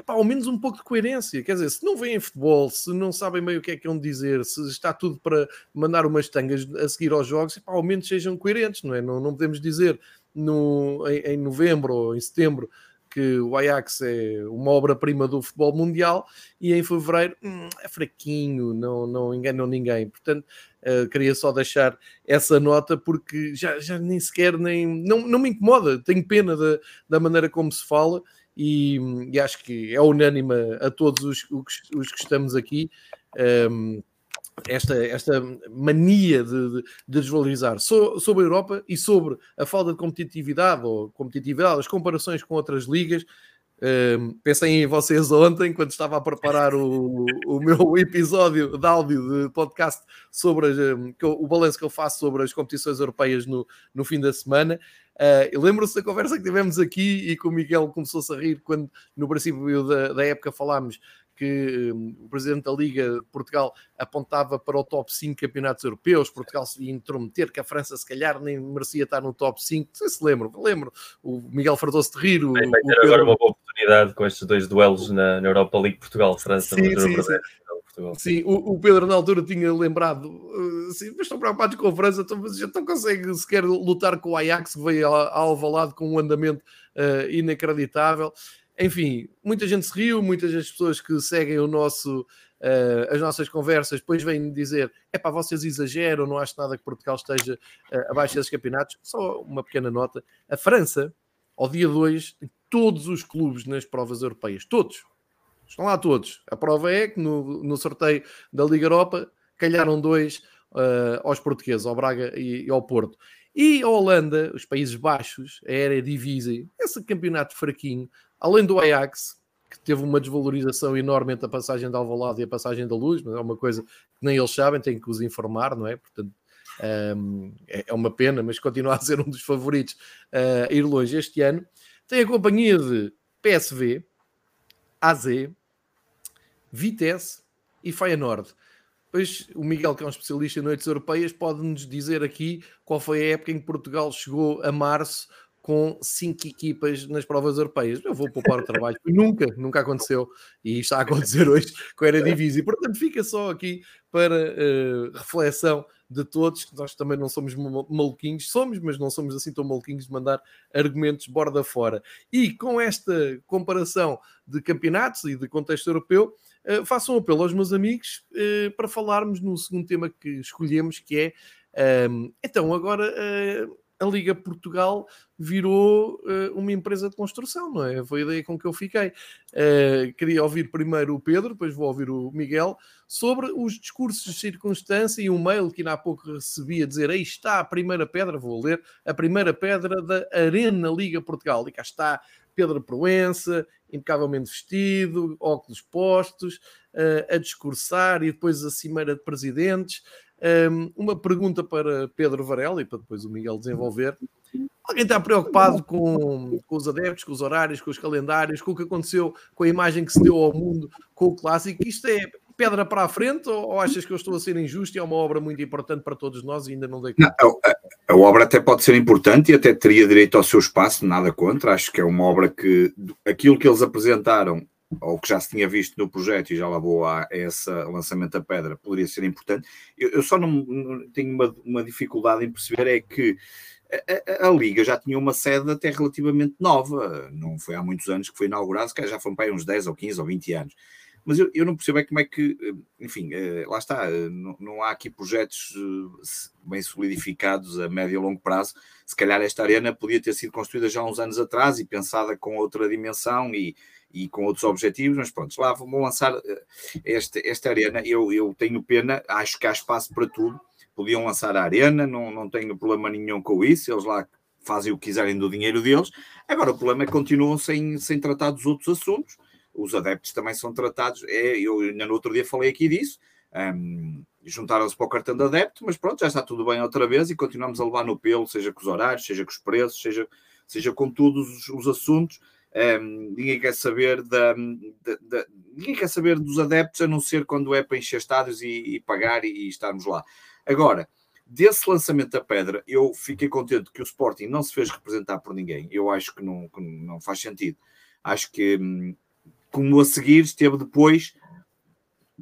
Epá, ao menos um pouco de coerência. Quer dizer, se não veem futebol, se não sabem meio o que é que onde dizer, se está tudo para mandar umas tangas a seguir aos jogos, epá, ao menos sejam coerentes, não é? Não, não podemos dizer no, em, em novembro ou em setembro que o Ajax é uma obra-prima do futebol mundial e em fevereiro hum, é fraquinho, não, não enganam ninguém. Portanto, uh, queria só deixar essa nota porque já, já nem sequer nem não, não me incomoda, tenho pena da, da maneira como se fala e, e acho que é unânime a todos os, os, os que estamos aqui. Um, esta, esta mania de, de, de desvalorizar so, sobre a Europa e sobre a falta de competitividade ou competitividade, as comparações com outras ligas. Um, pensei em vocês ontem, quando estava a preparar o, o meu episódio de áudio de podcast sobre as, um, eu, o balanço que eu faço sobre as competições europeias no, no fim da semana. Uh, Lembro-se da conversa que tivemos aqui e que o Miguel começou-se a rir quando no princípio da, da época falámos que um, o presidente da Liga de Portugal apontava para o top 5 campeonatos europeus, Portugal se ia intrometer, que a França se calhar nem merecia estar no top 5, não sei se lembram, lembro, o Miguel fartou-se de rir. O, vai ter Pedro... agora uma boa oportunidade com estes dois duelos na, na Europa League Portugal-França. Sim, sim, sim. Sim, o, o, Pedro na altura tinha lembrado, uh, sim, mas estão preocupados com a França, então, mas já não consegue sequer lutar com o Ajax, que veio a, a Alvalade com um andamento uh, inacreditável. Enfim, muita gente se riu, muitas das pessoas que seguem o nosso, uh, as nossas conversas depois vêm dizer: é para vocês exageram, não acho nada que Portugal esteja uh, abaixo desses campeonatos. Só uma pequena nota: a França, ao dia 2, tem todos os clubes nas provas europeias, todos. Estão lá todos. A prova é que no, no sorteio da Liga Europa calharam dois uh, aos portugueses, ao Braga e, e, ao Porto. E a Holanda, os Países Baixos, a Eredivisie, esse campeonato fraquinho, além do Ajax, que teve uma desvalorização enorme entre a passagem da Alvalade e a passagem da Luz, mas é uma coisa que nem eles sabem, têm que os informar, não é? Portanto, um, é, é uma pena, mas continua a ser um dos favoritos uh, a ir longe este ano. Tem a companhia de PSV, AZ, Vitesse e Feyenoord. Pois o Miguel, que é um especialista em noites europeias, pode-nos dizer aqui qual foi a época em que Portugal chegou a março com cinco equipas nas provas europeias. Eu vou poupar o trabalho, nunca, nunca aconteceu e está a acontecer hoje com a Eredivisie. Portanto, fica só aqui para uh, reflexão de todos, que nós também não somos maluquinhos, somos, mas não somos assim tão maluquinhos de mandar argumentos borda fora. E com esta comparação de campeonatos e de contexto europeu, uh, faço um apelo aos meus amigos uh, para falarmos no segundo tema que escolhemos, que é um, então agora uh, a Liga Portugal virou uh, uma empresa de construção, não é? Foi a ideia com que eu fiquei. Uh, queria ouvir primeiro o Pedro, depois vou ouvir o Miguel, sobre os discursos de circunstância e um mail que ainda há pouco recebi a dizer: aí está a primeira pedra, vou ler, a primeira pedra da Arena Liga Portugal. E cá está Pedro Proença, impecavelmente vestido, óculos postos, uh, a discursar e depois a cimeira de presidentes. Um, uma pergunta para Pedro Varela e para depois o Miguel desenvolver. Alguém está preocupado com, com os adeptos, com os horários, com os calendários, com o que aconteceu, com a imagem que se deu ao mundo com o clássico? Isto é pedra para a frente ou, achas que eu estou a ser injusto e é uma obra muito importante para todos nós e ainda não dei conta? Não, a, a, obra até pode ser importante e até teria direito ao seu espaço, nada contra. Acho que é uma obra que aquilo que eles apresentaram ou que já se tinha visto no projeto e já lá vou a esse lançamento da pedra, poderia ser importante. Eu, eu só não, não tenho uma, uma, dificuldade em perceber é que a, a, a, Liga já tinha uma sede até relativamente nova, não foi há muitos anos que foi inaugurada, que já foram para aí uns 10 ou 15 ou 20 anos. Mas eu, eu não percebo é como é que, enfim, eh, lá está, eh, não, não há aqui projetos eh, bem solidificados a médio e longo prazo. Se calhar esta arena podia ter sido construída já há uns anos atrás e pensada com outra dimensão e, e com outros objetivos, mas pronto, lá vão lançar eh, esta, esta arena. Eu, eu tenho pena, acho que há espaço para tudo. Podiam lançar a arena, não, não tenho problema nenhum com isso, eles lá fazem o que quiserem do dinheiro deles. Agora, o problema é que continuam sem, sem tratar dos outros assuntos. Os adeptos também são tratados. É, eu ainda no outro dia falei aqui disso. Um, juntaram-se para o cartão de adepto, mas pronto, já está tudo bem outra vez e continuamos a levar no pelo, seja com os horários, seja com os preços, seja, seja com todos os, os assuntos. Ninguém quer saber da, da, da, ninguém quer saber dos adeptos a não ser quando é para encher estádios e, e pagar e, e, estarmos lá. Agora, desse lançamento da pedra, eu fiquei contente que o Sporting não se fez representar por ninguém. Eu acho que não, que não faz sentido. Acho que, hum, como a seguir, esteve depois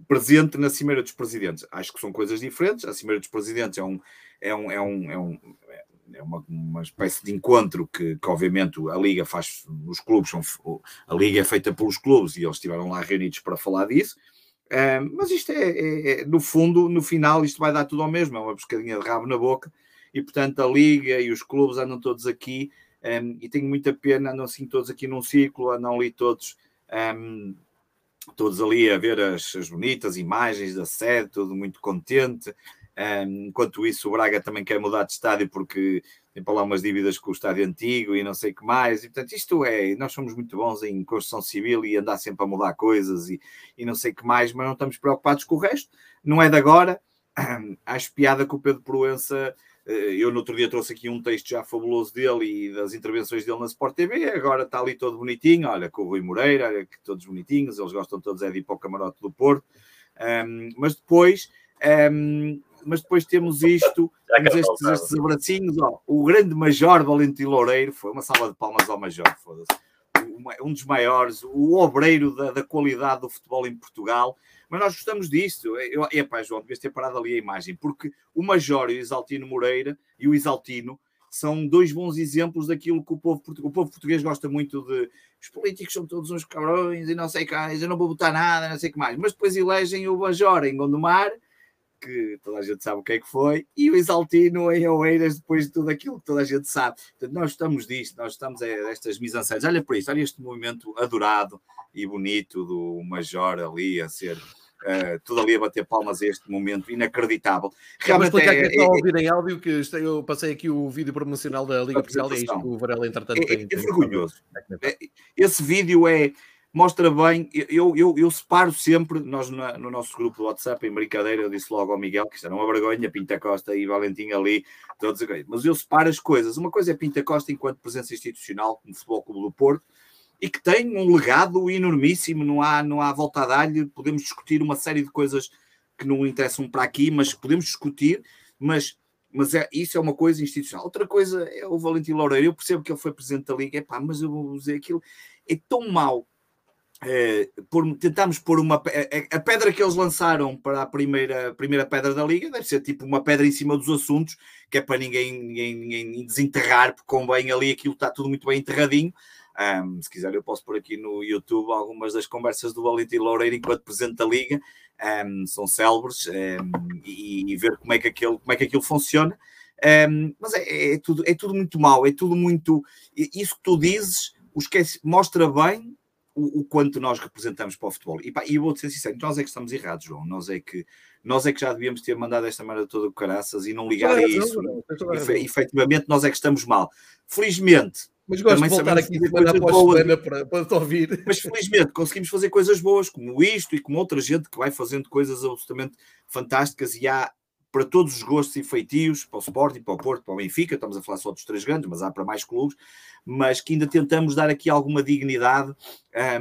presente na Cimeira dos Presidentes. Acho que são coisas diferentes. A Cimeira dos Presidentes é um, é um, é um, é um é uma, uma espécie de encontro que, que, obviamente a Liga faz, os clubes são, a Liga é feita pelos clubes e eles estiveram lá reunidos para falar disso. Um, mas isto é, é, é, no fundo, no final, isto vai dar tudo ao mesmo, é uma pescadinha de rabo na boca, e portanto a Liga e os clubes andam todos aqui, um, e tenho muita pena, andam assim todos aqui num ciclo, andam ali todos, um, todos ali a ver as, as bonitas imagens da sede, tudo muito contente, enquanto isso, o Braga também quer mudar de estádio porque tem para lá umas dívidas com o estádio antigo e não sei o que mais. E, portanto, isto é, nós somos muito bons em construção civil e andar sempre a mudar coisas e, e não sei o que mais, mas não estamos preocupados com o resto. Não é de agora. Acho piada que o Pedro Proença. Eh, eu no outro dia trouxe aqui um texto já fabuloso dele e das intervenções dele na Sport TV. Agora está ali todo bonitinho. Olha, com o Rui Moreira, olha que todos bonitinhos. Eles gostam todos é de ir para o camarote do Porto. Um, mas depois um, mas depois temos isto, temos estes, estes abracinhos. Ó, o grande Major Valentim Loureiro foi uma sala de palmas ao Major, foda-se. Um dos maiores, o obreiro da, da, qualidade do futebol em Portugal. Mas nós gostamos disto. Eu, epá, João, devias ter parado ali a imagem, porque o Major e o Isaltino Moreira e o Isaltino são dois bons exemplos daquilo que o povo, o povo português gosta muito de. Os políticos são todos uns cabrões e não sei quais, eu não vou botar nada, não sei o que mais. Mas depois elegem o Major em Gondomar que toda a gente sabe o que é que foi, e o Exaltino em Oeiras, depois de tudo aquilo que toda a gente sabe. Portanto, nós estamos disto, nós estamos a estas misanceiras. Olha para isto, olha este movimento adorado e bonito do Major ali a ser Uh, tudo ali a bater palmas a este momento inacreditável. Realmente é, é, está a ouvir em áudio que eu passei aqui o vídeo promocional da Liga Portugal e é isto que o Varela entretanto é, tem. É, é vergonhoso. É, esse vídeo é mostra bem, eu, eu, eu separo sempre, nós no, no nosso grupo do WhatsApp, em brincadeira, eu disse logo ao Miguel que isto era uma vergonha, Pinta Costa e Valentim ali, todos mas eu separo as coisas. Uma coisa é Pinta Costa enquanto presença institucional no Futebol Clube do Porto, e que tem um legado enormíssimo, não há, não há volta a dar-lhe, podemos discutir uma série de coisas que não interessam para aqui, mas podemos discutir, mas, mas é, isso é uma coisa institucional. Outra coisa é o Valentim Loureiro, eu percebo que ele foi presidente da Liga, epá, mas eu vou dizer aquilo, é tão mau é, por, tentámos pôr uma a, a, pedra que eles lançaram para a primeira, primeira pedra da liga deve ser tipo uma pedra em cima dos assuntos que é para ninguém, ninguém, ninguém desenterrar porque convém ali aquilo está tudo muito bem enterradinho um, se quiser, eu posso pôr aqui no YouTube algumas das conversas do Valentim Loureiro enquanto presidente da Liga, um, são célebres, um, e, e, ver como é que aquilo, como é que aquilo funciona. mas é, é, tudo, é tudo muito mau, é tudo muito. Isso que tu dizes mostra bem o, o, quanto nós representamos para o futebol. E, pá, eu vou ser sincero, nós é que estamos errados, João. Nós é que, nós é que já devíamos ter mandado esta merda toda com caraças e não ligar a isso. E, efetivamente, nós é que estamos mal. Felizmente, mas gosto de voltar aqui semana após semana para, para te ouvir. Mas felizmente conseguimos fazer coisas boas, como isto e como outra gente que vai fazendo coisas absolutamente fantásticas e há para todos os gostos e feitios, para o Sporting, para o Porto, para o Benfica, estamos a falar só dos três grandes, mas há para mais clubes, mas que ainda tentamos dar aqui alguma dignidade.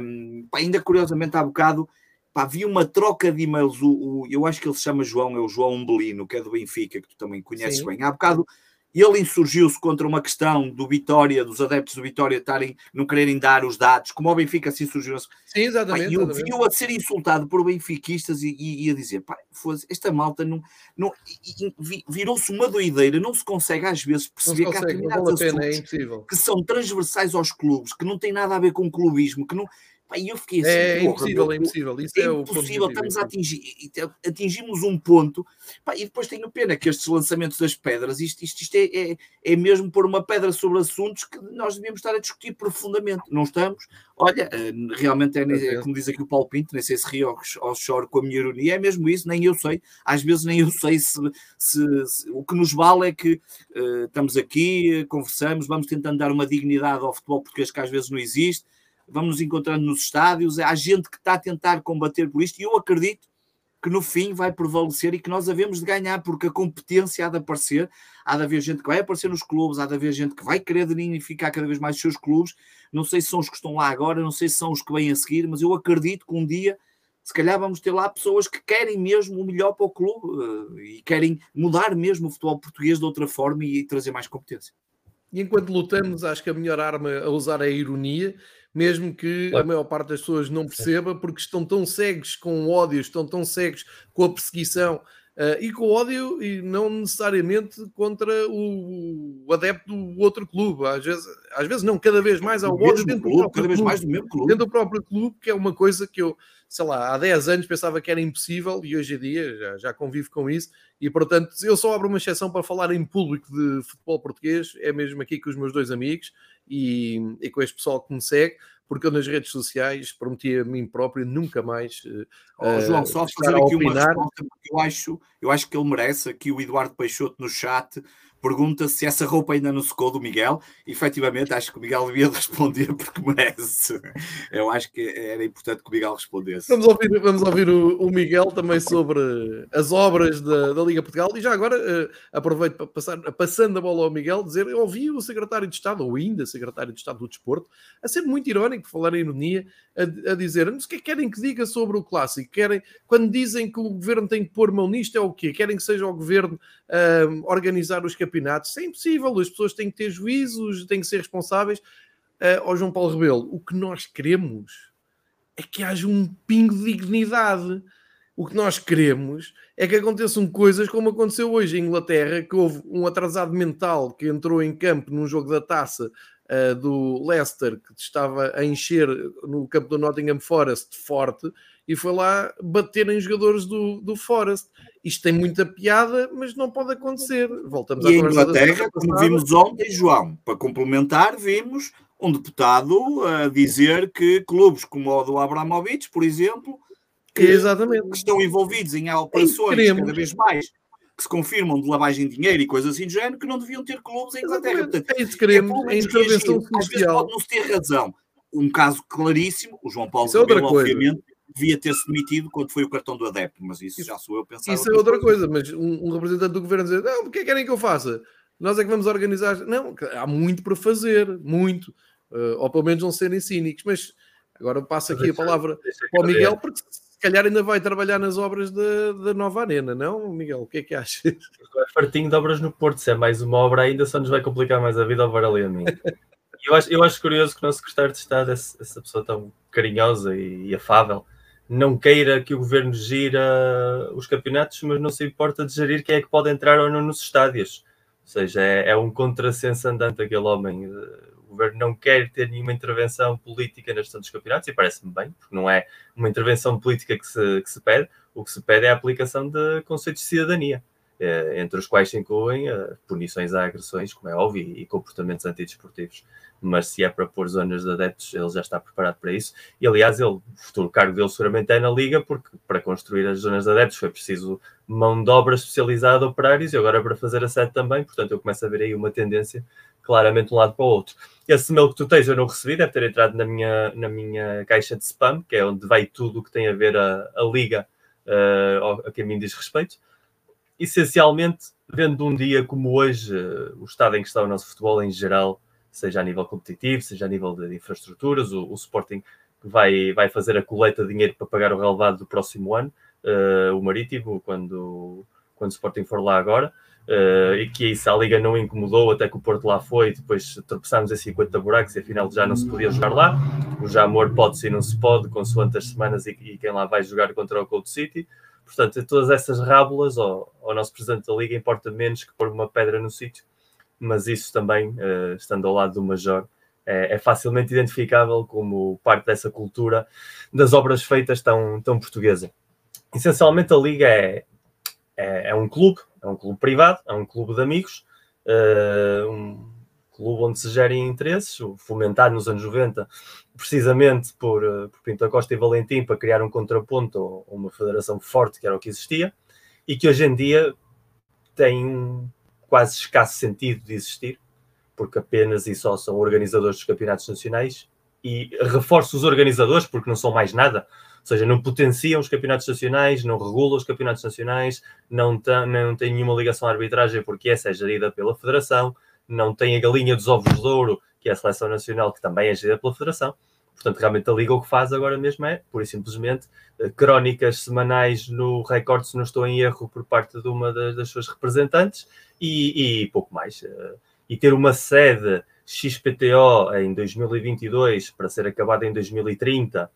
Um, ainda curiosamente há bocado pá, havia uma troca de e-mails, o, o, eu acho que ele se chama João, é o João Umbelino, que é do Benfica, que tu também conheces Sim. bem. Há bocado ele insurgiu-se contra uma questão do Vitória, dos adeptos do Vitória estarem, não quererem dar os dados, como o Benfica se insurgiu. Sim, exatamente. E vi-o a ser insultado por benfiquistas e, e, e a dizer: pá, esta malta não, não virou-se uma doideira, não se consegue às vezes perceber consegue, que há determinados pena, é que são transversais aos clubes, que não têm nada a ver com clubismo, que não e eu fiquei assim, é, impossível, é impossível. Isso é, é impossível. Estamos a atingir, atingimos um ponto. Pá, e depois tenho pena que estes lançamentos das pedras, isto, isto, isto é, é, é, mesmo pôr uma pedra sobre assuntos que nós devíamos estar a discutir profundamente. Não estamos. Olha, eh, realmente é, é como diz aqui o Paulo Pinto, nem sei se rio ou, choro com a minha ironia, é mesmo isso, nem eu sei. Às vezes nem eu sei se, se, se o que nos vale é que uh, estamos aqui, conversamos, vamos tentando dar uma dignidade ao futebol português que às vezes não existe vamos nos encontrando nos estádios, há gente que está a tentar combater por isto e eu acredito que no fim vai prevalecer e que nós havemos de ganhar, porque a competência há de aparecer, há de haver gente que vai aparecer nos clubes, há de haver gente que vai querer dignificar cada vez mais os seus clubes, não sei se são os que estão lá agora, não sei se são os que vêm a seguir, mas eu acredito que um dia se calhar vamos ter lá pessoas que querem mesmo o melhor para o clube eh, e querem mudar mesmo o futebol português de outra forma e trazer mais competência. E enquanto lutamos, acho que a melhor arma a usar é a ironia mesmo que a maior parte das pessoas não perceba, porque estão tão cegos com o ódio, estão tão cegos com a perseguição uh, e com o ódio, e não necessariamente contra o, o, adepto do outro clube. Às vezes, às vezes não, cada vez mais há o ódio dentro clube, do cada vez mais do mesmo clube. Dentro do próprio clube, que é uma coisa que eu, sei lá, há 10 anos pensava que era impossível e hoje em dia já, já convivo com isso. E portanto, eu só abro uma exceção para falar em público de futebol português, é mesmo aqui com os meus dois amigos e, e com este pessoal que me segue, porque eu nas redes sociais prometi a mim próprio nunca mais. Oh, João, só fazer aqui uma resposta, porque eu acho, eu acho que ele merece aqui o Eduardo Peixoto no chat pergunta se essa roupa ainda não secou do Miguel. Efetivamente, acho que o Miguel devia responder porque merece. Eu acho que era importante que o Miguel respondesse. Vamos ouvir, vamos ouvir o, o Miguel também sobre as obras da, da Liga Portugal. E já agora uh, aproveito para passar, passando a bola ao Miguel, dizer: eu ouvi o secretário de Estado, ou ainda secretário de Estado do Desporto, a ser muito irónico, falar em ironia, a, a dizer: mas o que é que querem que diga sobre o clássico? Querem, quando dizem que o governo tem que pôr mão nisto, é o quê? Querem que seja o governo uh, organizar os campeonatos? Isso é impossível, as pessoas têm que ter juízos, têm que ser responsáveis. Uh, ao João Paulo Rebelo, o que nós queremos é que haja um pingo de dignidade. O que nós queremos é que aconteçam coisas como aconteceu hoje em Inglaterra, que houve um atrasado mental que entrou em campo num jogo da taça uh, do Leicester, que estava a encher no campo do Nottingham Forest forte, e foi lá bater em jogadores do, do Forest. Isto tem muita piada, mas não pode acontecer. Voltamos e a Inglaterra, como vimos ontem, João, para complementar, vimos um deputado a dizer que clubes como o do Abramovich, por exemplo, que, que estão envolvidos em operações cada vez mais que se confirmam de lavagem de dinheiro e coisas assim do género, que não deviam ter clubes em Inglaterra. Portanto, é isso que queremos, é, a intervenção social. Às vezes pode não se ter razão. Um caso claríssimo, o João Paulo Rebelo, é obviamente, devia ter-se demitido quando foi o cartão do adepto, mas isso, isso já sou eu pensar. Isso é outra coisa, mas um, um, representante do governo dizer, não, o que é que querem que eu faça? Nós é que vamos organizar. Não, há muito para fazer, muito. Uh, ou pelo menos não serem cínicos, mas agora passo aqui a palavra para o Miguel, porque se calhar ainda vai trabalhar nas obras da, nova arena, não, Miguel? O que é que achas? É fartinho de obras no Porto, se é mais uma obra ainda, só nos vai complicar mais a vida ao ali a mim. eu acho, eu acho curioso que o nosso secretário de Estado, essa, essa pessoa tão carinhosa e, e afável, não queira que o governo gira os campeonatos, mas não se importa de gerir quem é que pode entrar ou não nos estádios. Ou seja, é, é um contrassenso andante aquele homem. Governo não quer ter nenhuma intervenção política na gestão dos campeonatos, e parece-me bem, porque não é uma intervenção política que se, que se pede, o que se pede é a aplicação de conceitos de cidadania. Eh, entre os quais se incluem uh, punições a agressões, como é óbvio, e, e comportamentos antidesportivos. Mas se é para pôr zonas de adeptos, ele já está preparado para isso. E aliás, ele, o futuro cargo dele seguramente é na Liga, porque para construir as zonas de adeptos foi preciso mão de obra especializada, operários, e agora para fazer a sede também. Portanto, eu começo a ver aí uma tendência claramente de um lado para o outro. Esse mail que tu tens eu não recebi, deve ter entrado na minha, na minha caixa de spam, que é onde vai tudo o que tem a ver a, a Liga uh, a quem me diz respeito. Essencialmente, vendo um dia como hoje, uh, o estado em que está o nosso futebol em geral, seja a nível competitivo, seja a nível de infraestruturas, o, o Sporting vai, vai fazer a coleta de dinheiro para pagar o relevado do próximo ano, uh, o Marítimo, quando, quando o Sporting for lá agora, uh, e que isso a Liga não incomodou até que o Porto lá foi, depois tropeçámos em 50 buracos e afinal já não se podia jogar lá. O Jamor pode-se e não se pode, consoante as semanas e, e quem lá vai jogar contra o Cold City. Portanto, todas essas rábulas ao, ao, nosso presidente da Liga importa menos que pôr uma pedra no sítio, mas isso também, uh, estando ao lado do Major, é, é, facilmente identificável como parte dessa cultura das obras feitas tão, tão portuguesa. Essencialmente, a Liga é, é, é um clube, é um clube privado, é um clube de amigos, uh, um, clube onde se gerem interesses, fomentado nos anos 90, precisamente por, eh, por Pinto Costa e Valentim, para criar um contraponto ou uma federação forte, que era o que existia, e que hoje em dia tem um quase escasso sentido de existir, porque apenas e só são organizadores dos campeonatos nacionais e reforça os organizadores, porque não são mais nada, seja, não potenciam os campeonatos nacionais, não regulam os campeonatos nacionais, não, tem, não tem nenhuma ligação à arbitragem, porque essa é gerida pela federação, não tem a galinha dos ovos de ouro, que é a seleção nacional, que também é gerida pela Federação. Portanto, realmente a Liga o que faz agora mesmo é, pura e simplesmente, eh, crónicas semanais no Record, se não estou em erro, por parte de uma das, das suas representantes e, e, pouco mais. Eh, e ter uma sede XPTO em 2022 para ser acabada em 2030,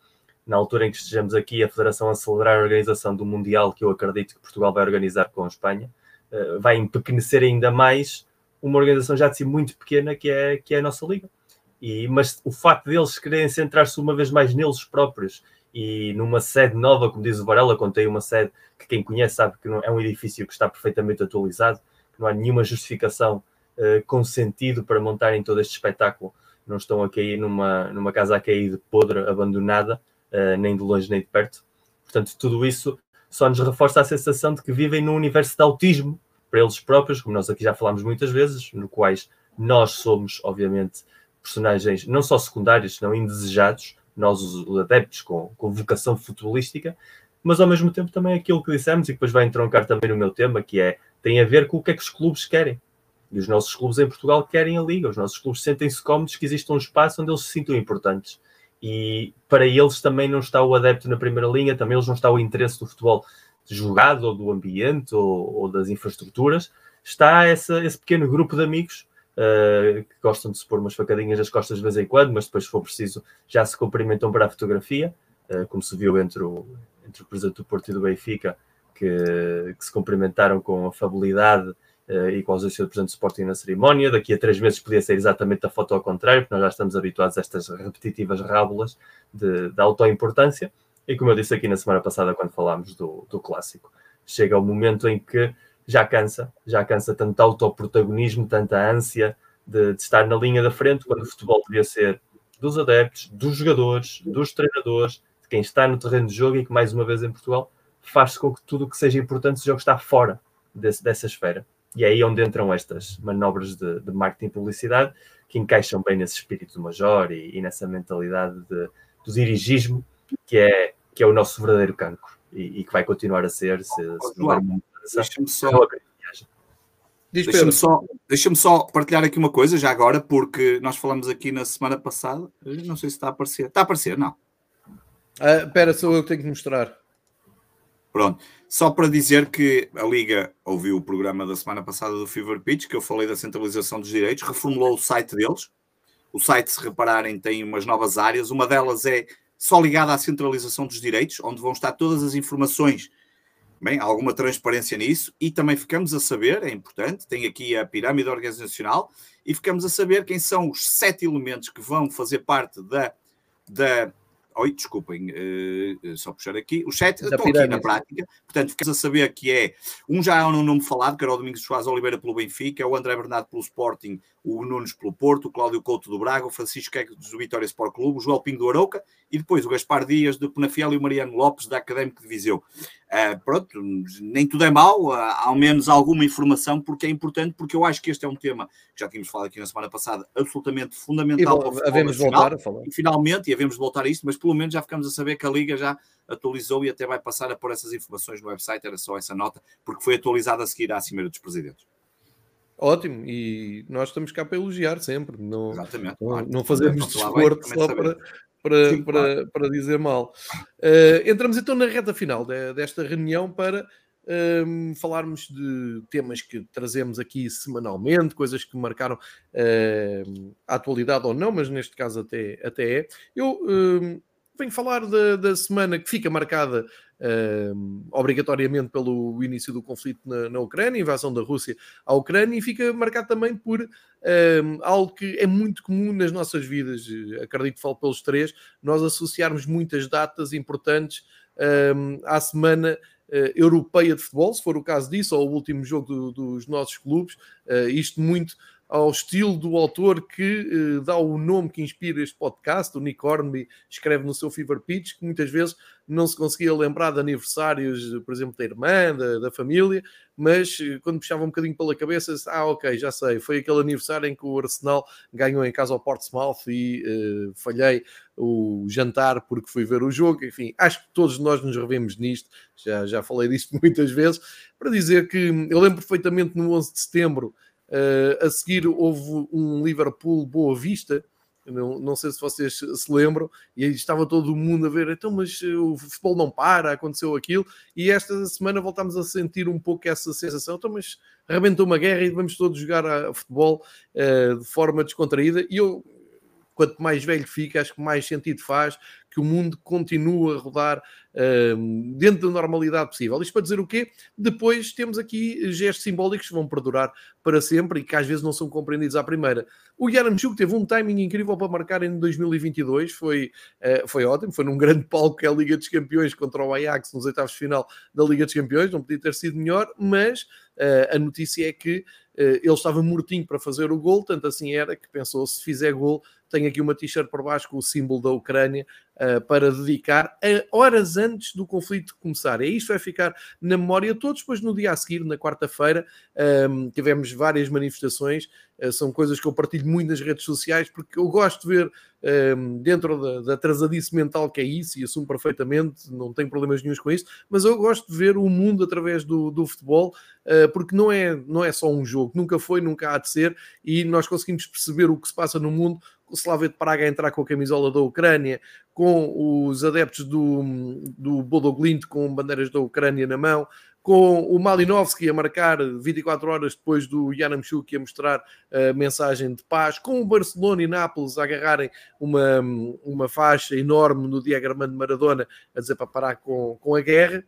na altura em que estejamos aqui a Federação a celebrar a organização do Mundial, que eu acredito que Portugal vai organizar com a Espanha, eh, vai empequenecer ainda mais uma organização já de si muito pequena que é, que é a nossa liga. E, mas o facto deles quererem centrar-se uma vez mais neles próprios e numa sede nova, como diz o Varela, contei uma sede que quem conhece sabe que não, é um edifício que está perfeitamente atualizado, que não há nenhuma justificação uh, com sentido para montarem todo este espetáculo. Não estão a cair numa, numa casa a cair de podre, abandonada, uh, nem de longe nem de perto. Portanto, tudo isso só nos reforça a sensação de que vivem num universo de autismo para eles próprios, como nós aqui já falámos muitas vezes, no quais nós somos, obviamente, personagens não só secundários, senão indesejados, nós os adeptos com, com vocação futebolística, mas ao mesmo tempo também aquilo que dissemos e depois vai entroncar também no meu tema, que é tem a ver com o que é que os clubes querem. E os nossos clubes em Portugal querem a Liga. Os nossos clubes sentem-se cómodos que exista um espaço onde eles se sintam importantes. E para eles também não está o adepto na primeira linha, também eles não está o interesse do futebol jogado, ou do ambiente, ou, ou das infraestruturas, está essa, esse pequeno grupo de amigos uh, que gostam de se pôr umas facadinhas nas costas de vez em quando, mas depois, se for preciso, já se cumprimentam para a fotografia, uh, como se viu entre o, entre o presidente do Porto e do Benfica, que, que se cumprimentaram com afabilidade e com ausência do presidente do Sporting na cerimónia. Daqui a três meses podia ser exatamente a foto ao contrário, porque nós já estamos habituados a estas repetitivas rábulas de, de autoimportância. E como eu disse aqui na semana passada, quando falámos do, do clássico, chega o momento em que já cansa, já cansa tanto autoprotagonismo, tanta ânsia de, de, estar na linha da frente, quando o futebol devia ser dos adeptos, dos jogadores, dos treinadores, de quem está no terreno de jogo e que, mais uma vez em Portugal, faz com que tudo o que seja importante seja o que está fora desse, dessa esfera. E é aí onde entram estas manobras de, de marketing e publicidade que encaixam bem nesse espírito do Major e, e nessa mentalidade de, do dirigismo que é, que é o nosso verdadeiro cancro e, e que vai continuar a ser se, se não. Deixa-me só, Deixa-me só, deixa só partilhar aqui uma coisa, já agora, porque nós falamos aqui na semana passada. Não sei se está a aparecer. Está a aparecer, não. Ah, espera, sou eu que tenho que mostrar. Pronto. Só para dizer que a Liga ouviu o programa da semana passada do Fever Pitch, que eu falei da centralização dos direitos, reformulou o site deles. O site, se repararem, tem umas novas áreas. Uma delas é só ligada à centralização dos direitos, onde vão estar todas as informações Bem, alguma transparência nisso e também ficamos a saber, é importante, tem aqui a pirâmide organizacional e ficamos a saber quem são os sete elementos que vão fazer parte da, da Oi, desculpem, uh, só puxar aqui. Os sete estão aqui na prática, portanto, ficamos a saber que é um já é um nome falado, que era o Domingos Soares Oliveira pelo Benfica, o André Bernardo pelo Sporting, o Nunes pelo Porto, o Cláudio Couto do Braga, o Francisco Queco do Vitória Sport Clube, o João Pinho do Arouca e depois o Gaspar Dias do Penafiel e o Mariano Lopes da Académico de Viseu. Uh, pronto, nem tudo é mau, uh, ao menos alguma informação, porque é importante, porque eu acho que este é um tema que já tínhamos falado aqui na semana passada, absolutamente fundamental e, para o havemos voltar a falar. E finalmente, e havemos de voltar a isto, mas pelo menos já ficamos a saber que a Liga já atualizou e até vai passar a pôr essas informações no website, era só essa nota, porque foi atualizada a seguir à Cimeira dos Presidentes. Ótimo, e nós estamos cá para elogiar sempre, não, Exatamente, não, claro. não fazemos desporto só para, para, Sim, para, claro. para dizer mal. Uh, entramos então na reta final de, desta reunião para um, ehm, falarmos de temas que trazemos aqui semanalmente, coisas que marcaram uh, a atualidade ou não, mas neste caso até, até é. Eu uh, venho falar da, da semana que fica marcada obrigatoriamente pelo início do conflito na, na, Ucrânia, invasão da Rússia à Ucrânia, e fica marcado também por uh, algo que é muito comum nas nossas vidas, acredito que falo pelos três, nós associarmos muitas datas importantes uh, à semana uh, europeia de futebol, se for o caso disso, ou o último jogo do, dos nossos clubes, uh, isto muito ao estilo do autor que uh, dá o nome que inspira este podcast, o Nick Hornby escreve no seu Fever Pitch, que muitas vezes não se conseguia lembrar de aniversários, por exemplo, da irmã, da, da família, mas uh, quando puxava um bocadinho pela cabeça, ah, ok, já sei, foi aquele aniversário em que o Arsenal ganhou em casa ao Portsmouth e uh, falhei o jantar porque fui ver o jogo, enfim, acho que todos nós nos revemos nisto, já, já falei disto muitas vezes, para dizer que eu lembro perfeitamente no 11 de setembro Uh, a seguir houve um Liverpool Boa Vista, não, não sei se vocês se lembram, e aí estava todo mundo a ver, então, mas eh, o futebol não para, aconteceu aquilo, e esta semana voltámos a sentir um pouco essa sensação, então, mas arrebentou uma guerra e vamos todos jogar a futebol uh, de forma descontraída, e eu quanto mais velho fica, acho que mais sentido faz que o mundo continue a rodar uh, dentro da normalidade possível. Isto para dizer o quê? Depois temos aqui gestos simbólicos que vão perdurar para sempre e que às vezes não são compreendidos à primeira. O Yaramchuk teve um timing incrível para marcar em 2022, foi, uh, foi ótimo, foi num grande palco que é a Liga dos Campeões contra o Ajax nos oitavos de final da Liga dos Campeões, não podia ter sido melhor, mas uh, a notícia é que eh, ele estava mortinho para fazer o gol, tanto assim era que pensou, se fizer gol, tenho aqui uma t-shirt por baixo com o símbolo da Ucrânia uh, para dedicar a horas antes do conflito começar. E isto vai ficar na memória de todos, pois no dia a seguir, na quarta-feira, um, tivemos várias manifestações, uh, são coisas que eu partilho muito nas redes sociais, porque eu gosto de ver um, dentro da, da atrasadice mental que é isso, e assumo perfeitamente, não tenho problemas nenhums com isso, mas eu gosto de ver o mundo através do, do futebol, uh, porque não é, não é só um jogo, nunca foi, nunca há de ser, e nós conseguimos perceber o que se passa no mundo o Slavia de Praga a entrar com a camisola da Ucrânia, com os adeptos do, do Bodoglint com bandeiras da Ucrânia na mão, com o Malinovski a marcar 24 horas depois do Yanamchuk a mostrar a mensagem de paz, com o Barcelona e Nápoles a agarrarem uma, uma faixa enorme no diagrama de Maradona a dizer para parar com, com a guerra.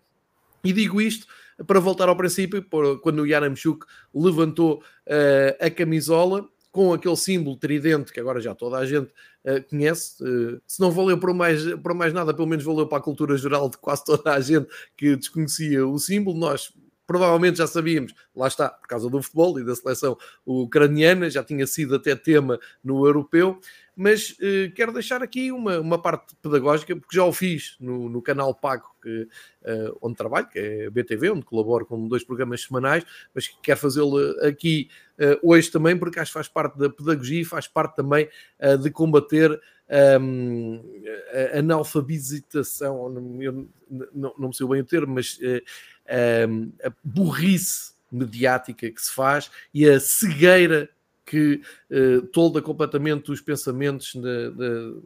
E digo isto para voltar ao princípio, quando o Yanamchuk levantou uh, a camisola com aquele símbolo tridente que agora já toda a gente uh, conhece. Uh, se não valeu para mais, para mais nada, pelo menos valeu para a cultura geral de quase toda a gente que desconhecia o símbolo. Nós provavelmente já sabíamos, lá está, por causa do futebol e da seleção ucraniana, já tinha sido até tema no europeu, mas eh, quero deixar aqui uma, uma parte pedagógica, porque já o fiz no, no canal Pago, que, uh, onde trabalho, que é BTV, onde colaboro com dois programas semanais, mas quero fazê-lo aqui uh, hoje também, porque acho que faz parte da pedagogia e faz parte também de combater um, a analfabetização, eu não, não me sei bem o termo, mas a burrice mediática que se faz e a cegueira que uh, tolda completamente os pensamentos de, de,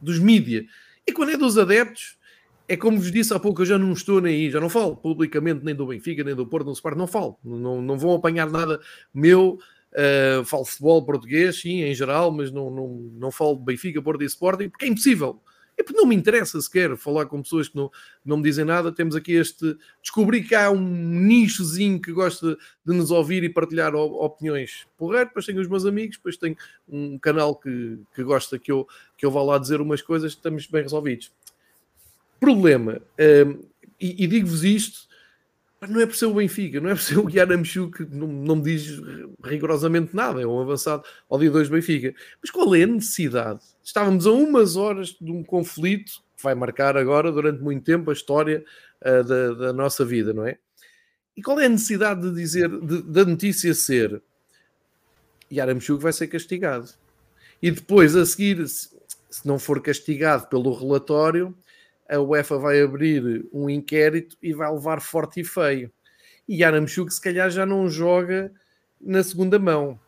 dos mídia. E quando é dos adeptos, é como vos disse há pouco, eu já não estou nem aí, já não falo publicamente nem do Benfica, nem do Porto, não se não falo, não, não vão apanhar nada meu, uh, falo futebol português, sim, em geral, mas não, não, não falo de Benfica, Porto e Sporting, porque é impossível. É não me interessa sequer falar com pessoas que não, não me dizem nada. Temos aqui este. Descobri que há um nichozinho que gosta de nos ouvir e partilhar opiniões porreiro. Depois tenho os meus amigos, depois tenho um canal que, que gosta que eu, que eu vá lá dizer umas coisas, estamos bem resolvidos. Problema, um, e, e digo-vos isto não é por ser o Benfica, não é por ser o Yaramchu que não, não me diz rigorosamente nada, é um avançado ao dia 2 do Benfica. Mas qual é a necessidade? Estávamos a umas horas de um conflito que vai marcar agora, durante muito tempo, a história uh, da, da, nossa vida, não é? E qual é a necessidade de dizer, de, da notícia ser Yaramchu vai ser castigado? E depois, a seguir, se, se não for castigado pelo relatório, a UEFA vai abrir um inquérito e vai levar forte e feio. E Yaramchuk se calhar já não joga na segunda mão.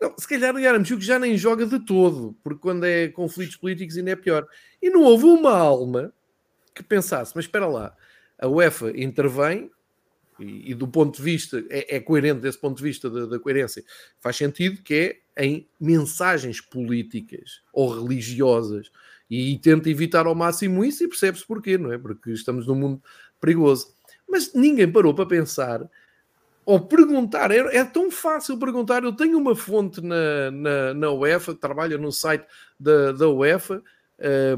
Não, se calhar o Yaramchuk já nem joga de todo, porque quando é conflitos políticos ainda é pior. E não houve uma alma que pensasse, mas espera lá, a UEFA intervém e, e do ponto de vista, é, é, coerente desse ponto de vista da, da coerência, faz sentido que é em mensagens políticas ou religiosas e tenta evitar ao máximo isso e percebe-se porquê, não é? Porque estamos num mundo perigoso. Mas ninguém parou para pensar ou perguntar, é, é tão fácil perguntar. Eu tenho uma fonte na, na, na UEFA, trabalha no site da, da UEFA,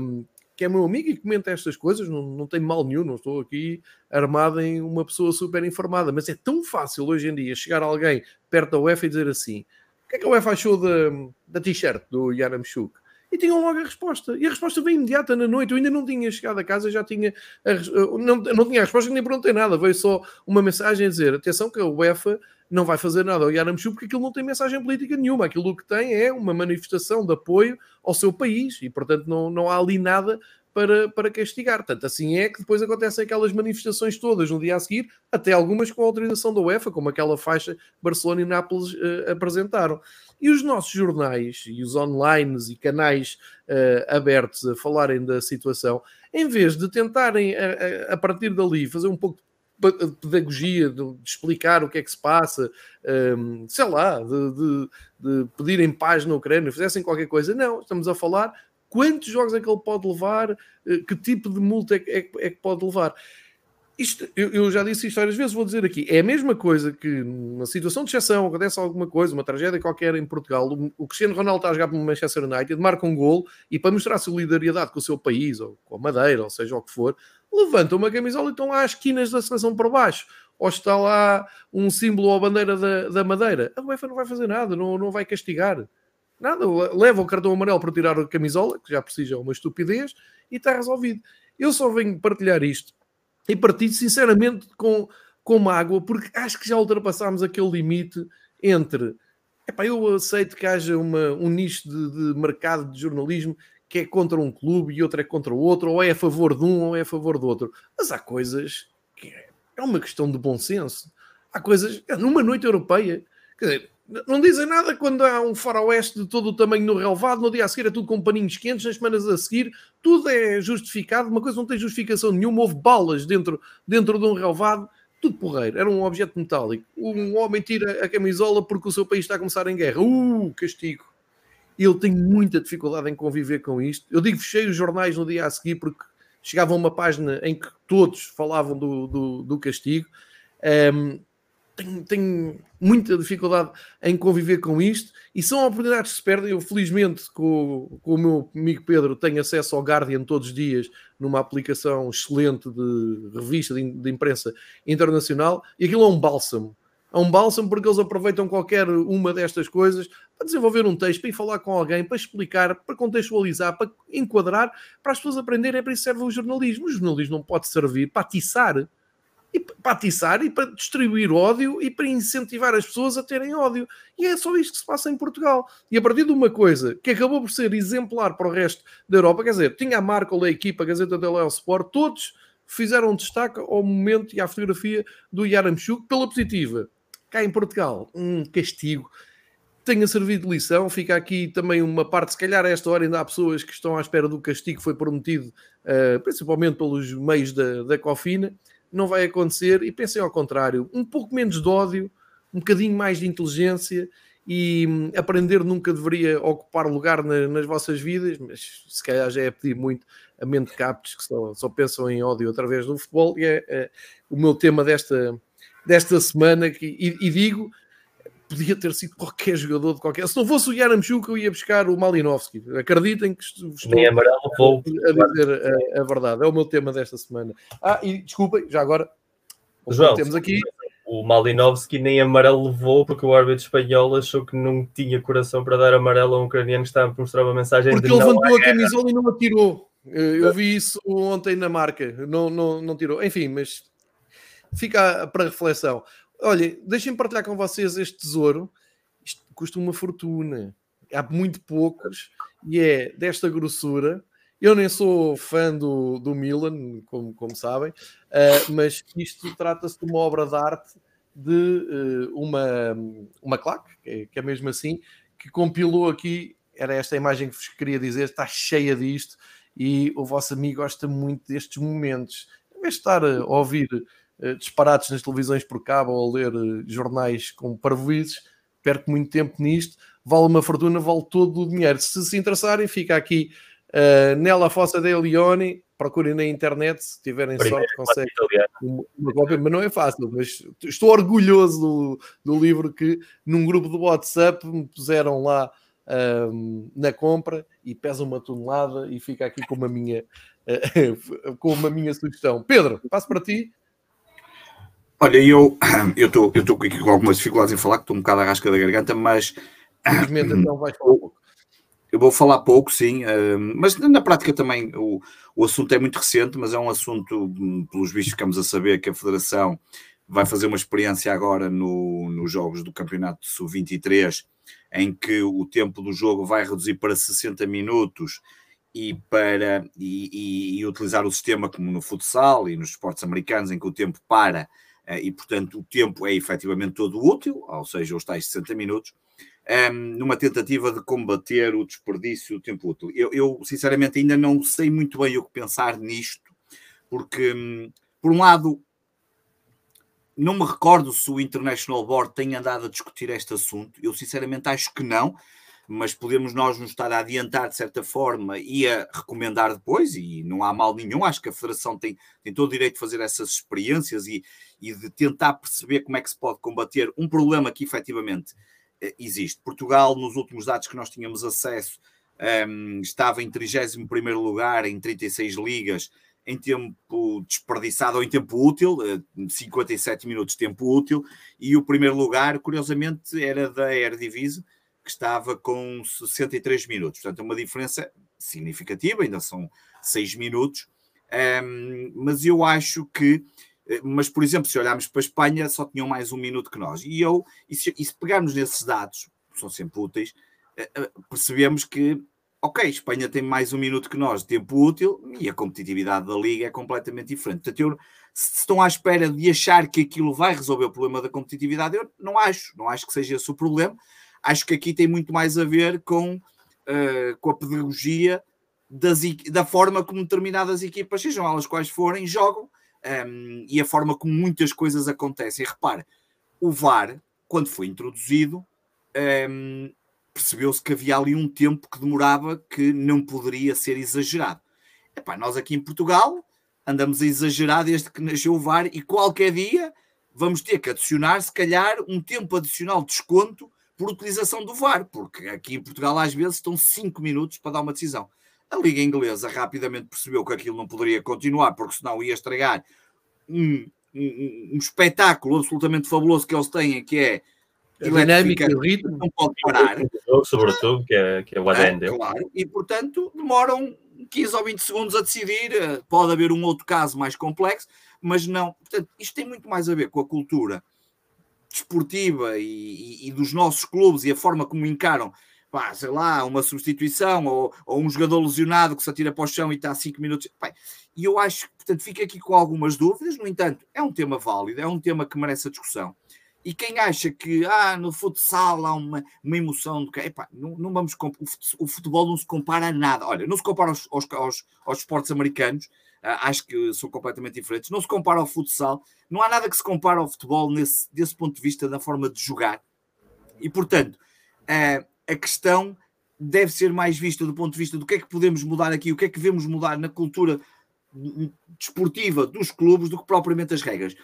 um, que é meu amigo e comenta estas coisas, não, não tem mal nenhum, não estou aqui armado em uma pessoa super informada, mas é tão fácil hoje em dia chegar alguém perto da UEFA e dizer assim: o que é que a UEFA achou da, da t-shirt do Yaramchuk? E tinham logo a resposta. E a resposta veio imediata na noite. Eu ainda não tinha chegado a casa, já tinha. A, não, não tinha a resposta, nem perguntei nada. Veio só uma mensagem a dizer: atenção, que a UEFA não vai fazer nada ao Yaramchu porque aquilo não tem mensagem política nenhuma. Aquilo que tem é uma manifestação de apoio ao seu país e, portanto, não, não há ali nada para, para castigar. Tanto assim é que depois acontecem aquelas manifestações todas no dia a seguir, até algumas com autorização da UEFA, como aquela faixa que Barcelona e Nápoles uh, apresentaram. E os nossos jornais e os online e canais uh, abertos a falarem da situação, em vez de tentarem, a, a, a partir dali, fazer um pouco de pedagogia, de, de, explicar o que é que se passa, um, sei lá, de, de, de pedirem paz na Ucrânia, fizessem qualquer coisa. Não, estamos a falar quantos jogos é que ele pode levar, eh, que tipo de multa é, é, é que pode levar. Isto, eu, eu, já disse isto várias vezes, vou dizer aqui, é a mesma coisa que numa situação de exceção, acontece alguma coisa, uma tragédia qualquer em Portugal, o, o Cristiano Ronaldo está a jogar para o Manchester United, marca um gol e para mostrar solidariedade com o seu país, ou com a Madeira, ou seja o que for, levanta uma camisola e estão lá as esquinas da seleção por baixo, ou está lá um símbolo ou a bandeira da, da Madeira. A UEFA não vai fazer nada, não, não vai castigar. Nada, leva o cartão amarelo para tirar a camisola, que já precisa uma estupidez, e está resolvido. Eu só venho partilhar isto e partilho sinceramente com, com mágoa, porque acho que já ultrapassámos aquele limite entre epá, eu aceito que haja uma, um nicho de, de, mercado de jornalismo que é contra um clube e outro é contra o outro, ou é a favor de um ou é a favor do outro. Mas há coisas que é, é uma questão de bom senso. Há coisas, numa noite europeia, quer dizer, não dizem nada quando há um faroeste de todo o tamanho no relevado, no dia a seguir é tudo com paninhos quentes, nas semanas a seguir tudo é justificado, uma coisa não tem justificação nenhuma, houve balas dentro, dentro de um relevado, tudo porreiro, era um objeto metálico. Um homem tira a camisola porque o seu país está a começar em guerra. Uh, castigo. Ele tem muita dificuldade em conviver com isto. Eu digo fechei os jornais no dia a seguir porque chegava uma página em que todos falavam do, do, do castigo. Um, tenho, tenho, muita dificuldade em conviver com isto e são oportunidades que se perdem. Eu, felizmente, com, com o meu amigo Pedro, tenho acesso ao Guardian todos os dias numa aplicação excelente de revista de, de imprensa internacional e aquilo é um bálsamo. É um bálsamo porque eles aproveitam qualquer uma destas coisas para desenvolver um texto, para ir falar com alguém, para explicar, para contextualizar, para enquadrar, para as pessoas aprenderem. É para isso serve o jornalismo. O jornalismo não pode servir para atiçar e para atiçar e para distribuir ódio e para incentivar as pessoas a terem ódio. E é só isto que se passa em Portugal. E a partir de uma coisa que acabou por ser exemplar para o resto da Europa, quer dizer, tinha a marca, a equipa, a Gazeta dello Sport, todos fizeram destaque ao momento e à fotografia do Yaramchuk pela positiva. Cá em Portugal, um castigo. Tenha servido de lição, fica aqui também uma parte, se calhar a esta hora ainda há pessoas que estão à espera do castigo que foi prometido, uh, principalmente pelos meios da, da Cofina, não vai acontecer. E pensem ao contrário, um pouco menos de ódio, um bocadinho mais de inteligência e hum, aprender nunca deveria ocupar lugar na, nas vossas vidas, mas se calhar já é pedir muito a mente captos que só, só pensam em ódio através do futebol. E é, é o meu tema desta, desta semana que, e, e, digo podia ter sido qualquer jogador de qualquer. Se não fosse o Yaramchuk, eu ia buscar o Malinovski. Acreditem que estou, Nem amarelo, vou. a dizer a, a, verdade. É o meu tema desta semana. Ah, e desculpem, já agora João, temos aqui. O Malinovski nem amarelo levou porque o árbitro espanhol achou que não tinha coração para dar amarelo a um ucraniano que estava a mostrar uma mensagem porque ele levantou a camisola e não atirou. Eu vi isso ontem na marca, não, não, não tirou. Enfim, mas fica para reflexão. Olha, deixem partilhar com vocês este tesouro. Isto custa uma fortuna. Há muito poucos e é desta grossura. Eu nem sou fã do, do Milan, como, como sabem, uh, mas isto trata-se de uma obra de arte de uh, uma, uma claque, que é, que é mesmo assim, que compilou aqui. Era esta a imagem que vos queria dizer, está cheia disto e o vosso amigo gosta muito destes momentos. Em vez de estar a ouvir disparados nas televisões por cabo ou a ler uh, jornais com parvoízes, perco muito tempo nisto, vale uma fortuna, vale todo o dinheiro. Se se interessarem, fica aqui uh, Nella Fossa de Leone, procurem na internet, se tiverem Primeiro, sorte, conseguem uma, uma cópia, mas não é fácil. Mas estou orgulhoso do, do livro que num grupo do WhatsApp me puseram lá um, na compra e pesa uma tonelada e fica aqui com uma minha, uh, com uma minha sugestão. Pedro, passo para ti. Olha, eu estou eu aqui com algumas dificuldades em falar, que estou um bocado à rasca da garganta, mas. Infelizmente, então vais falar pouco. Eu vou falar pouco, sim, mas na prática também o, o assunto é muito recente, mas é um assunto, pelos vistos, ficamos a saber que a Federação vai fazer uma experiência agora no, nos jogos do Campeonato Sub-23 em que o tempo do jogo vai reduzir para 60 minutos e para e, e, e, utilizar o sistema como no futsal e nos esportes americanos em que o tempo para eh, e portanto o tempo é efetivamente todo útil, ou seja, os tais 60 minutos, ehm, numa tentativa de combater o desperdício do tempo útil. Eu, eu, sinceramente ainda não sei muito bem o que pensar nisto, porque hum, por um lado não me recordo se o International Board tem andado a discutir este assunto. Eu sinceramente acho que não, mas podemos nós nos estar a adiantar de certa forma e a recomendar depois, e não há mal nenhum. Acho que a Federação tem, tem todo o direito de fazer essas experiências e, e de tentar perceber como é que se pode combater um problema que efetivamente eh, existe. Portugal, nos últimos dados que nós tínhamos acesso, um, ehm, estava em 31 lugar em 36 ligas em tempo desperdiçado ou em tempo útil, 57 eh, minutos de tempo útil, e o primeiro lugar, curiosamente, era da Eredivisie, que estava com 63 minutos. Portanto, é uma diferença significativa, ainda são 6 minutos, um, mas eu acho que eh, mas, por exemplo, se olharmos para a Espanha, só tinham mais um minuto que nós. E eu, e se, e se pegarmos nesses dados, são sempre úteis, eh, percebemos que ok, Espanha tem mais um minuto que nós de tempo útil e a competitividade da Liga é completamente diferente. Portanto, eu, se estão à espera de achar que aquilo vai resolver o problema da competitividade, eu não acho. Não acho que seja esse o problema. Acho que aqui tem muito mais a ver com, uh, com a pedagogia das, da forma como determinadas equipas, sejam elas quais forem, jogam um, ehm, e a forma como muitas coisas acontecem. Repare, o VAR, quando foi introduzido, um, ehm, percebeu-se que havia ali um tempo que demorava que não poderia ser exagerado. Epá, nós aqui em Portugal andamos a exagerar desde que nasceu o VAR e qualquer dia vamos ter que adicionar, se calhar, um tempo adicional de desconto por utilização do VAR, porque aqui em Portugal às vezes estão 5 minutos para dar uma decisão. A Liga Inglesa rapidamente percebeu que aquilo não poderia continuar, porque senão ia estragar um, um, um espetáculo absolutamente fabuloso que eles têm, que é a dinâmica, o ritmo. Não pode parar. Sobretudo, que é, que é o ADN é, Claro, e portanto demoram 15 ou 20 segundos a decidir. Eh, pode haver um outro caso mais complexo, mas não. Portanto, isto tem muito mais a ver com a cultura desportiva e, e, e dos nossos clubes e a forma como encaram, pá, sei lá, uma substituição ou, ou, um jogador lesionado que se atira para o chão e está a 5 minutos. Pá, e eu acho que, portanto, fico aqui com algumas dúvidas. No entanto, é um tema válido, é um tema que merece a discussão. E quem acha que ah, no futsal há uma, uma emoção do que não, não vamos o futebol não se compara a nada. Olha, não se compara aos, aos, aos, aos esportes americanos, acho que são completamente diferentes. Não se compara ao futsal, não há nada que se compare ao futebol nesse, desse ponto de vista da forma de jogar. E portanto, ah, a questão deve ser mais vista do ponto de vista do que é que podemos mudar aqui, o que é que devemos mudar na cultura desportiva dos clubes do que propriamente as regras.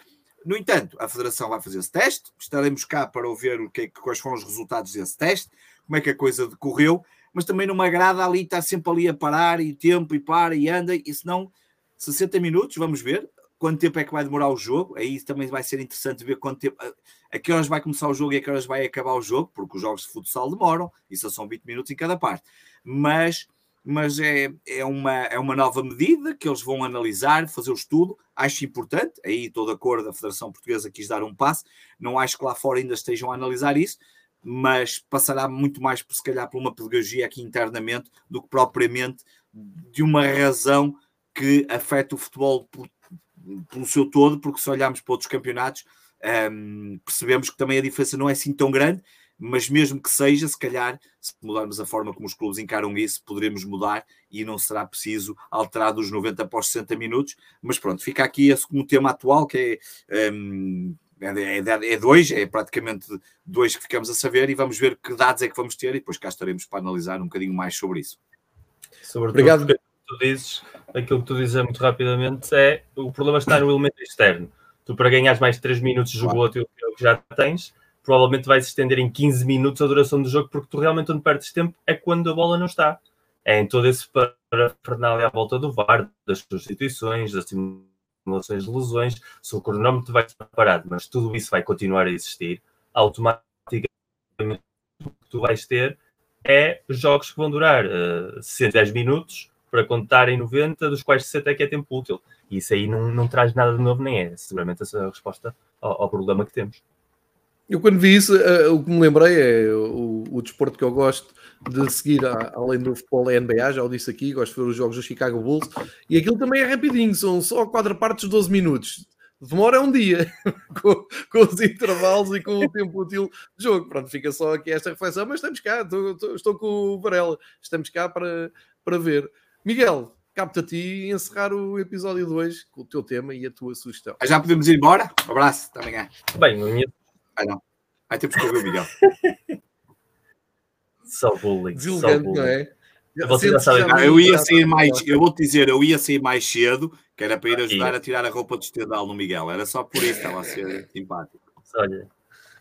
No entanto, a Federação vai fazer esse teste, estaremos cá para ouvir o que é, quais foram os resultados desse teste, como é que a coisa decorreu, mas também não me agrada ali estar sempre ali a parar e tempo e para e anda, e senão 60 minutos, vamos ver quanto tempo é que vai demorar o jogo, aí também vai ser interessante ver quanto tempo, a que horas vai começar o jogo e a que horas vai acabar o jogo, porque os jogos de futsal demoram, isso são 20 minutos em cada parte, mas mas é, é, uma, é uma nova medida que eles vão analisar, fazer o estudo. Acho importante, aí estou de acordo, a Federação Portuguesa quis dar um passo. Não acho que lá fora ainda estejam a analisar isso, mas passará muito mais, se calhar, por uma pedagogia aqui internamente do que propriamente de uma razão que afeta o futebol por, pelo seu todo, porque se olharmos para outros campeonatos, um, percebemos que também a diferença não é assim tão grande mas mesmo que seja, se calhar, se mudarmos a forma como os clubes encaram isso, poderemos mudar e não será preciso alterar dos 90 após 60 minutos. Mas pronto, fica aqui esse como tema atual, que é, um, é, é, é dois, é praticamente dois que ficamos a saber e vamos ver que dados é que vamos ter e depois cá estaremos para analisar um bocadinho mais sobre isso. Sobretudo Obrigado. Tu dizes, aquilo que tu dizes muito rapidamente é o problema está no elemento externo. Tu, para ganhares mais 3 minutos de jogo claro. que já tens, provavelmente vai se estender em 15 minutos a duração do jogo, porque tu realmente onde perdes tempo é quando a bola não está. É em todo esse parafernália à volta do VAR, das substituições, das simulações de lesões, se o cronómetro vai estar parado, mas tudo isso vai continuar a existir, automaticamente o que tu vais ter é jogos que vão durar uh, 110 minutos para contar em 90, dos quais 60 é que é tempo útil. E isso aí não, não traz nada de novo, nem é seguramente essa a resposta ao, ao problema que temos. Eu quando vi isso, uh, o que me lembrei é o, o, desporto que eu gosto de seguir, a, além do futebol, é NBA, já o disse aqui, gosto de ver os jogos do Chicago Bulls, e aquilo também é rapidinho, são só quatro partes de 12 minutos. Demora um dia, com, com, os intervalos e com o tempo útil de jogo. Pronto, fica só aqui esta reflexão, mas estamos cá, estou, estou, estou com o Varela, estamos cá para, para ver. Miguel, capta a ti encerrar o episódio 2 com o teu tema e a tua sugestão. Já podemos ir embora? Um abraço, até amanhã. Bem, a minha ah, não. Aí temos que ouvir o Miguel. Só bullying. Deselegante, não é? Você já sabe. Ah, eu ia sair mais, eu vou-te dizer, eu ia sair mais cedo, que era para ir ajudar a tirar a roupa de estendal no Miguel. Era só por isso que estava a ser simpático. Olha,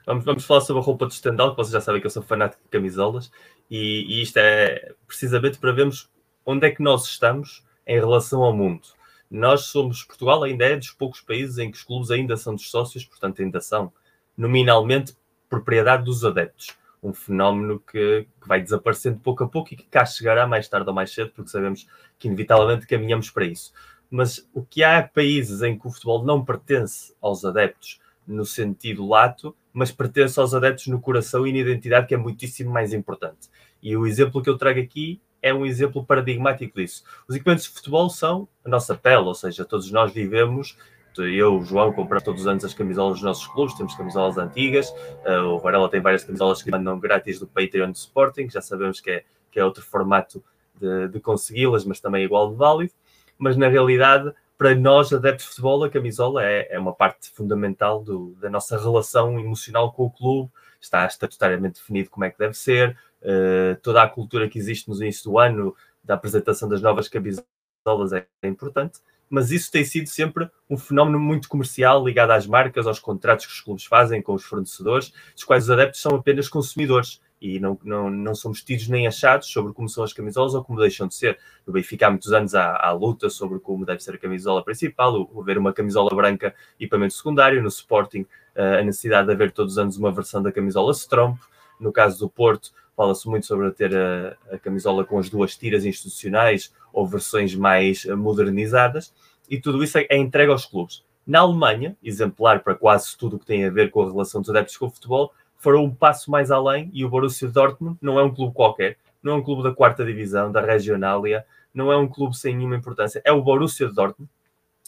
vamos, vamos falar sobre a roupa de estendal, que vocês já sabem que eu sou fanático de camisolas, e, e isto é precisamente para vermos onde é que nós estamos em relação ao mundo. Nós somos, Portugal ainda é dos poucos países em que os clubes ainda são dos sócios, portanto ainda são nominalmente propriedade dos adeptos. Um fenómeno que, que, vai desaparecendo pouco a pouco e que cá chegará mais tarde ou mais cedo, porque sabemos que inevitavelmente caminhamos para isso. Mas o que há países em que o futebol não pertence aos adeptos no sentido lato, mas pertence aos adeptos no coração e na identidade, que é muitíssimo mais importante. E o exemplo que eu trago aqui é um exemplo paradigmático disso. Os equipamentos de futebol são a nossa pele, ou seja, todos nós vivemos eu, João, compramos todos os anos as camisolas dos nossos clubes, temos camisolas antigas, uh, o Varela tem várias camisolas que mandam grátis do Patreon do Sporting, já sabemos que é, que é outro formato de, de consegui-las, mas também é igual de válido. Mas na realidade, para nós, adeptos de futebol, a camisola é, é uma parte fundamental do, da nossa relação emocional com o clube, está estatutariamente definido como é que deve ser, uh, toda a cultura que existe no início do ano da apresentação das novas camisolas é, é importante mas isso tem sido sempre um fenómeno muito comercial ligado às marcas, aos contratos que os clubes fazem com os fornecedores, dos quais os adeptos são apenas consumidores e não, não, não somos tidos nem achados sobre como são as camisolas ou como deixam de ser. No Benfica há muitos anos há, há luta sobre como deve ser a camisola principal, haver uma camisola branca equipamento secundário, no Sporting a necessidade de haver todos os anos uma versão da camisola Stromp, no caso do Porto fala-se muito sobre ter a, a, camisola com as duas tiras institucionais ou versões mais modernizadas, e tudo isso é, é entregue aos clubes. Na Alemanha, exemplar para quase tudo o que tem a ver com a relação dos adeptos com o futebol, foram um passo mais além e o Borussia Dortmund não é um clube qualquer, não é um clube da quarta divisão, da Regionalia, não é um clube sem nenhuma importância, é o Borussia Dortmund,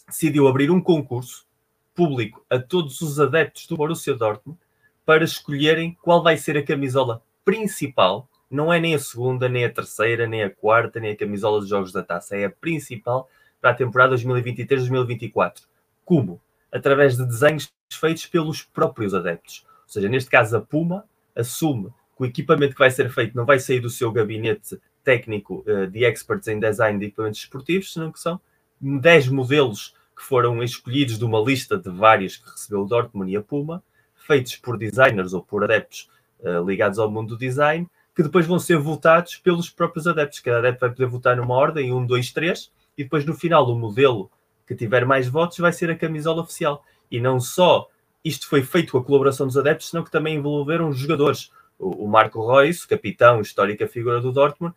decidiu abrir um concurso público a todos os adeptos do Borussia Dortmund para escolherem qual vai ser a camisola principal, não é nem a segunda, nem a terceira, nem a quarta, nem a camisola dos Jogos da Taça, é a principal para a temporada 2023-2024. Como? Através de desenhos feitos pelos próprios adeptos. Ou seja, neste caso, a Puma assume que o equipamento que vai ser feito não vai sair do seu gabinete técnico uh, de experts em design de equipamentos esportivos, senão que são 10 modelos que foram escolhidos de uma lista de vários que recebeu o Dortmund e a Puma, feitos por designers ou por adeptos uh, ligados ao mundo do design, que depois vão ser votados pelos próprios adeptos. Cada adepto vai poder votar numa ordem, um, dois, três, e depois no final o modelo que tiver mais votos vai ser a camisola oficial. E não só isto foi feito com a colaboração dos adeptos, senão que também envolveram os jogadores. O, Marco Reus, capitão, histórica figura do Dortmund,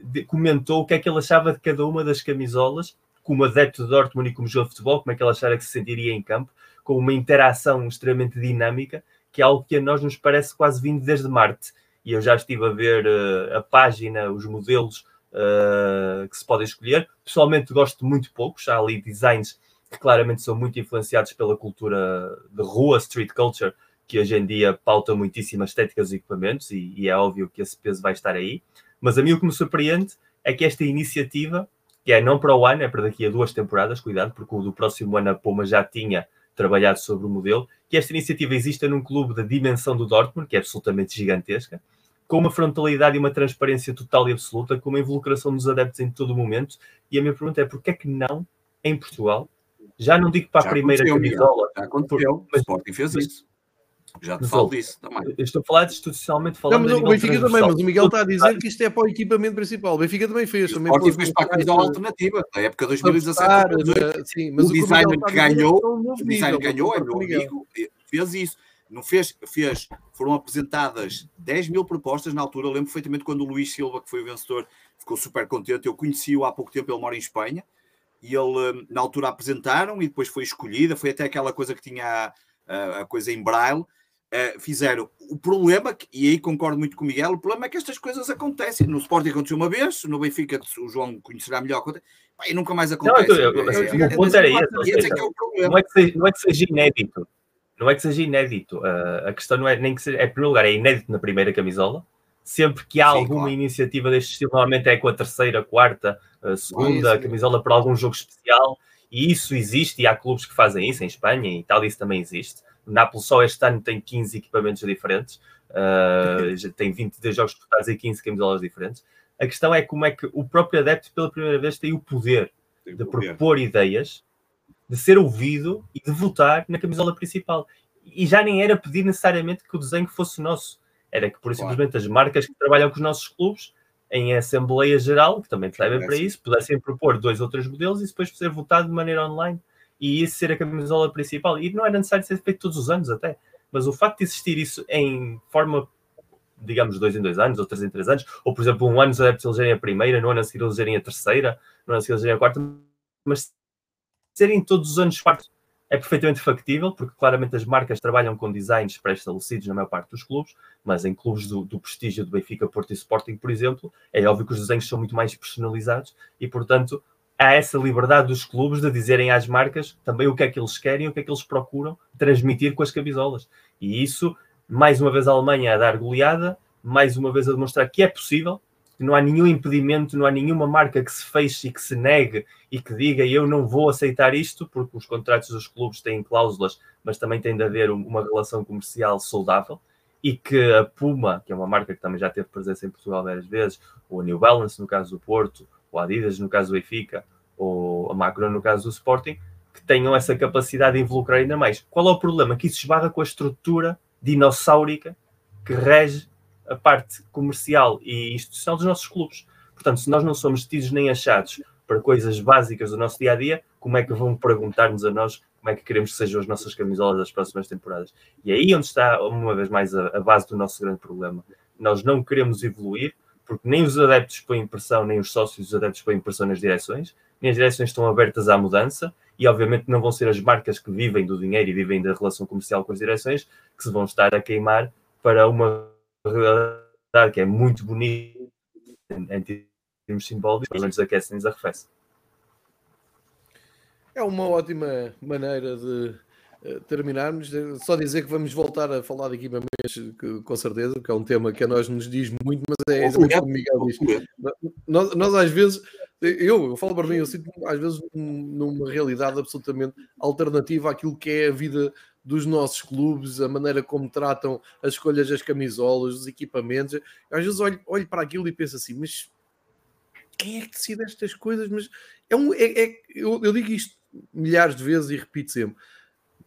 de, comentou o que é que ele achava de cada uma das camisolas, como adepto do Dortmund e como jogador de futebol, como é que ele achava que se sentiria em campo, com uma interação extremamente dinâmica, que é algo que a nós nos parece quase vindo desde Marte. E eu já estive a ver uh, a página, os modelos uh, que se podem escolher. Pessoalmente gosto muito poucos, há ali designs que claramente são muito influenciados pela cultura de rua, street culture, que hoje em dia pauta muitíssimo estéticas e equipamentos, e, e, é óbvio que esse peso vai estar aí. Mas a mim o que me surpreende é que esta iniciativa, que é não para o ano, é para daqui a duas temporadas, cuidado, porque o do próximo ano a Puma já tinha trabalhado sobre o modelo, que esta iniciativa exista num clube da dimensão do Dortmund, que é absolutamente gigantesca, com uma frontalidade e uma transparência total e absoluta, com uma involucração dos adeptos em todo o momento. E a minha pergunta é: porquê é que não, em Portugal, já não digo para a primeira camisola. Já aconteceu. Mas, o Sporting fez isso. Já te falo disso também. Estou a falar institucionalmente falando. Não, mas o Benfica também, mas o Miguel está a dizer que isto é para o equipamento principal. O Benfica também fez. O Sporting fez para a camisola alternativa, da época 2017. Sim, mas o, o designer que ganhou, o designer que ganhou é meu amigo, fez isso. Não fez, fez, foram apresentadas 10 mil propostas na altura. Eu lembro perfeitamente quando o Luís Silva, que foi o vencedor, ficou super contente. Eu conheci-o há pouco tempo, ele mora em Espanha e ele hum, na altura apresentaram e depois foi escolhida, foi até aquela coisa que tinha a, a coisa em braille. Uh, fizeram o problema, e aí concordo muito com o Miguel, o problema é que estas coisas acontecem. No Sporting aconteceu uma vez, no Benfica o João conhecerá melhor e nunca mais acontece. Não, eu, eu, eu, o ponto era esse. É não, é que seja, não é que seja inédito. Não é que seja inédito. Uh, a questão não é nem que seja. É, em primeiro lugar, é inédito na primeira camisola. Sempre que há Sim, alguma claro. iniciativa deste estilo, normalmente é com a terceira, quarta, a segunda, a camisola para algum jogo especial, e isso existe, e há clubes que fazem isso, em Espanha, em Itália isso também existe. O Nápoles só este ano tem 15 equipamentos diferentes, uh, tem 22 jogos disputados e 15 camisolas diferentes. A questão é como é que o próprio adepto, pela primeira vez, tem o poder tem de poder. propor ideias, de ser ouvido e de votar na camisola principal. E já nem era pedir necessariamente que o desenho fosse nosso, era que, por claro. simplesmente, as marcas que trabalham com os nossos clubes em Assembleia Geral, que também servem para isso, pudessem propor dois ou três modelos e depois ser votado de maneira online e isso ser a camisola principal. E não era necessário ser feito todos os anos até, mas o facto de existir isso em forma, digamos, dois em dois anos ou três em três anos, ou por exemplo, um ano os adeptos elegerem a primeira, no ano a seguir elegerem a terceira, no ano a seguir elegerem a quarta, mas serem todos os anos parte é perfeitamente factível, porque claramente as marcas trabalham com designs pré-estabelecidos na maior parte dos clubes, mas em clubes do, do, prestígio do Benfica, Porto e Sporting, por exemplo, é óbvio que os desenhos são muito mais personalizados e, portanto, há essa liberdade dos clubes de dizerem às marcas também o que é que eles querem, o que é que eles procuram transmitir com as camisolas. E isso, mais uma vez, a Alemanha a dar goleada, mais uma vez a demonstrar que é possível, não há nenhum impedimento, não há nenhuma marca que se feche e que se negue e que diga eu não vou aceitar isto, porque os contratos dos clubes têm cláusulas, mas também tem de haver uma relação comercial saudável e que a Puma, que é uma marca que também já teve presença em Portugal várias vezes, ou a New Balance no caso do Porto, ou a Adidas no caso do Benfica, ou a macro no caso do Sporting, que tenham essa capacidade de involucrar ainda mais. Qual é o problema? Que isso esbarra com a estrutura dinossáurica que rege a parte comercial e institucional dos nossos clubes. Portanto, se nós não somos tidos nem achados para coisas básicas do nosso dia a dia, como é que vão perguntar-nos a nós como é que queremos que sejam as nossas camisolas das próximas temporadas? E é aí onde está, uma vez mais, a, a base do nosso grande problema. Nós não queremos evoluir, porque nem os adeptos põem pressão, nem os sócios dos adeptos põem pressão nas direções, nem as direções estão abertas à mudança, e obviamente não vão ser as marcas que vivem do dinheiro e vivem da relação comercial com as direções que se vão estar a queimar para uma que é muito bonita em termos simbólicos, mas nos aquecem e arrefecem. É uma ótima maneira de uh, terminarmos. Só dizer que vamos voltar a falar de equipamentos, que, com certeza, que é um tema que a nós nos diz muito, mas é exatamente como o Miguel diz. Nós, nós, às vezes, eu, eu falo para mim, eu sinto às vezes numa realidade absolutamente alternativa àquilo que é a vida dos nossos clubes, a maneira como tratam as escolhas das camisolas, dos equipamentos. Eu, às vezes olho, olho para aquilo e penso assim, mas quem é que decide estas coisas? Mas é um, é, é eu, eu, digo isto milhares de vezes e repito sempre: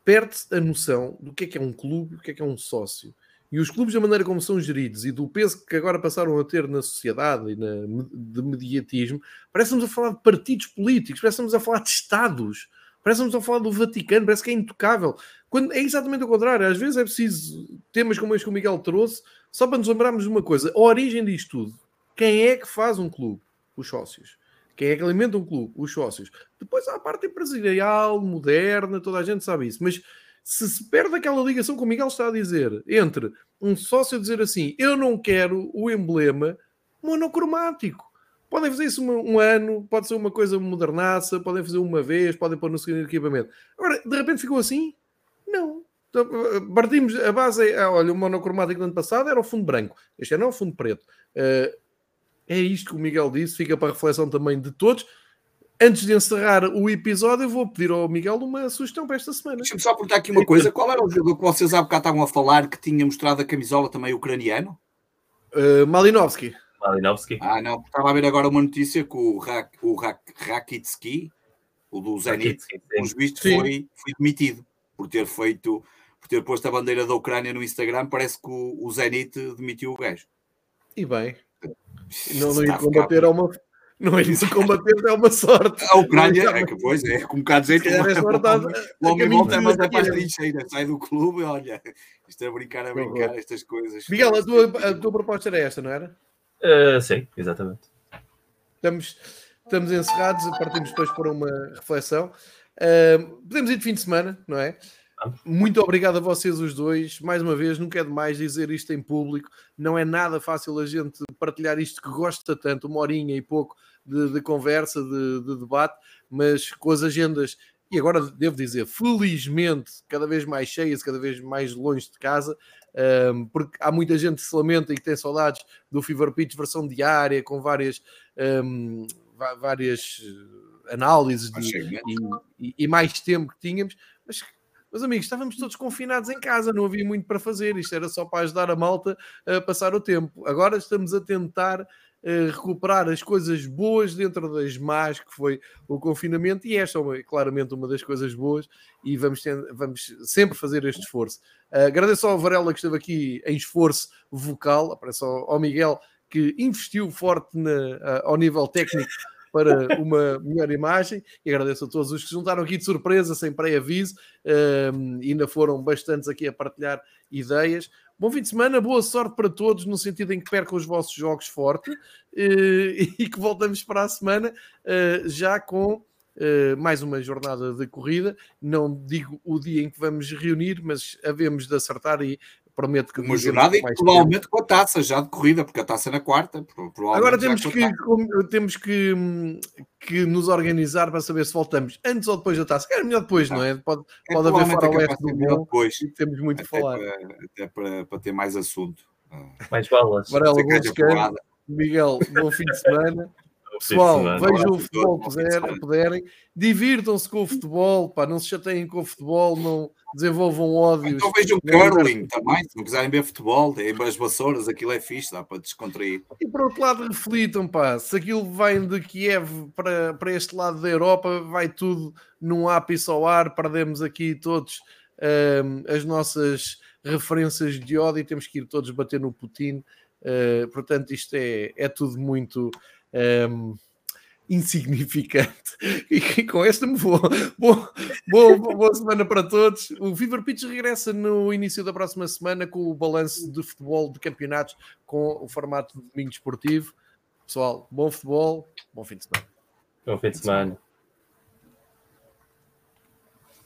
perde-se a noção do que é que é um clube, do que é que é um sócio. E os clubes, da maneira como são geridos e do peso que agora passaram a ter na sociedade e na, de mediatismo, parece-nos a falar de partidos políticos, parece-nos a falar de Estados, parece-nos a falar do Vaticano, parece que é intocável. Quando é exatamente o contrário, às vezes é preciso temas como este que o Miguel trouxe, só para nos lembrarmos de uma coisa: a origem disto tudo. Quem é que faz um clube? Os sócios. Quem é que alimenta um clube? Os sócios. Depois há a parte empresarial, moderna, toda a gente sabe isso. Mas se se perde aquela ligação que o Miguel está a dizer entre um sócio dizer assim: eu não quero o emblema monocromático. Podem fazer isso um, um ano, pode ser uma coisa modernaça, podem fazer uma vez, podem pôr no segundo equipamento. Agora, de repente ficou assim? Não. Então, partimos, a base é, olha, o monocromático do ano passado era o fundo branco, este ano é o fundo preto. Uh, é isto que o Miguel disse, fica para a reflexão também de todos. Antes de encerrar o episódio, eu vou pedir ao Miguel uma sugestão para esta semana. Deixa-me só perguntar aqui uma coisa: qual era o jogador que vocês há bocado estavam a falar que tinha mostrado a camisola também ucraniano? Uh, Malinovski. Malinovski. Ah, não, estava a ver agora uma notícia que o, Rak, o Rak, Rakitsky, o do Zenit, o juiz foi, foi demitido por ter feito, por ter posto a bandeira da Ucrânia no Instagram. Parece que o, o Zenit demitiu o gajo. E bem, não, não ir combater é uma. Não é isso, combater é uma sorte. A Ucrânia, é que pois é, com um bocado de jeito. É o homem volta, mas é para as trincheiras, sai do clube e olha, isto é brincar a brincar, estas coisas. Miguel, a tua, a tua proposta era esta, não era? Uh, sim, exatamente. Estamos, estamos encerrados, partimos depois para uma reflexão. Uh, podemos ir de fim de semana, não é? Muito obrigado a vocês os dois. Mais uma vez, nunca é demais dizer isto em público. Não é nada fácil a gente partilhar isto que gosta tanto, uma horinha e pouco de, de conversa, de, de, debate, mas com as agendas, e agora devo dizer, felizmente, cada vez mais cheias, cada vez mais longe de casa, um, porque há muita gente que se lamenta e que tem saudades do Fever Pitch versão diária, com várias, um, várias análises de, e, e, mais tempo que tínhamos, mas meus amigos, estávamos todos confinados em casa, não havia muito para fazer. Isto era só para ajudar a malta a passar o tempo. Agora estamos a tentar uh, recuperar as coisas boas dentro das más que foi o confinamento, e esta é claramente uma das coisas boas, e vamos, vamos sempre fazer este esforço. Uh, agradeço ao Varela que esteve aqui em esforço vocal, aparece ao, Miguel que investiu forte na, ao nível técnico para uma melhor imagem e agradeço a todos os que se juntaram aqui de surpresa, sem pré-aviso, um, ainda foram bastantes aqui a partilhar ideias. Bom fim de semana, boa sorte para todos, no sentido em que percam os vossos jogos forte uh, e que voltamos para a semana uh, já com Uh, mais uma jornada de corrida. Não digo o dia em que vamos reunir, mas havemos de acertar e prometo que uma jornada e provavelmente com a taça já de corrida, porque a taça é na quarta. Agora temos que, temos que, que nos organizar para saber se voltamos antes ou depois da taça. É melhor depois, não é? Pode, é pode haver faroeste do bom depois. e temos muito a falar. Para, até para, para ter mais assunto. Mais balas. Varela, bom descanso. Miguel, bom fim de semana. Pessoal, vejam o futebol que puderem, divirtam-se com o futebol, pá, não se chateiem com o futebol, não desenvolvam ódios. Então vejam curling também, se não quiserem ver futebol, tem as vassouras, aquilo é fixe, dá para descontrair. E por outro lado, reflitam, pá, se aquilo vem de Kiev para, para este lado da Europa, vai tudo num ápice ao ar, perdemos aqui todos um, as nossas referências de ódio e temos que ir todos bater no Putin. Uh, portanto, isto é, é tudo muito um, insignificante. E com esta me vou. Boa, boa, boa semana para todos. O Fever Pitch regressa no início da próxima semana com o balanço de futebol de campeonatos com o formato de domingo esportivo. Pessoal, bom futebol, bom fim de semana. Bom fim de semana.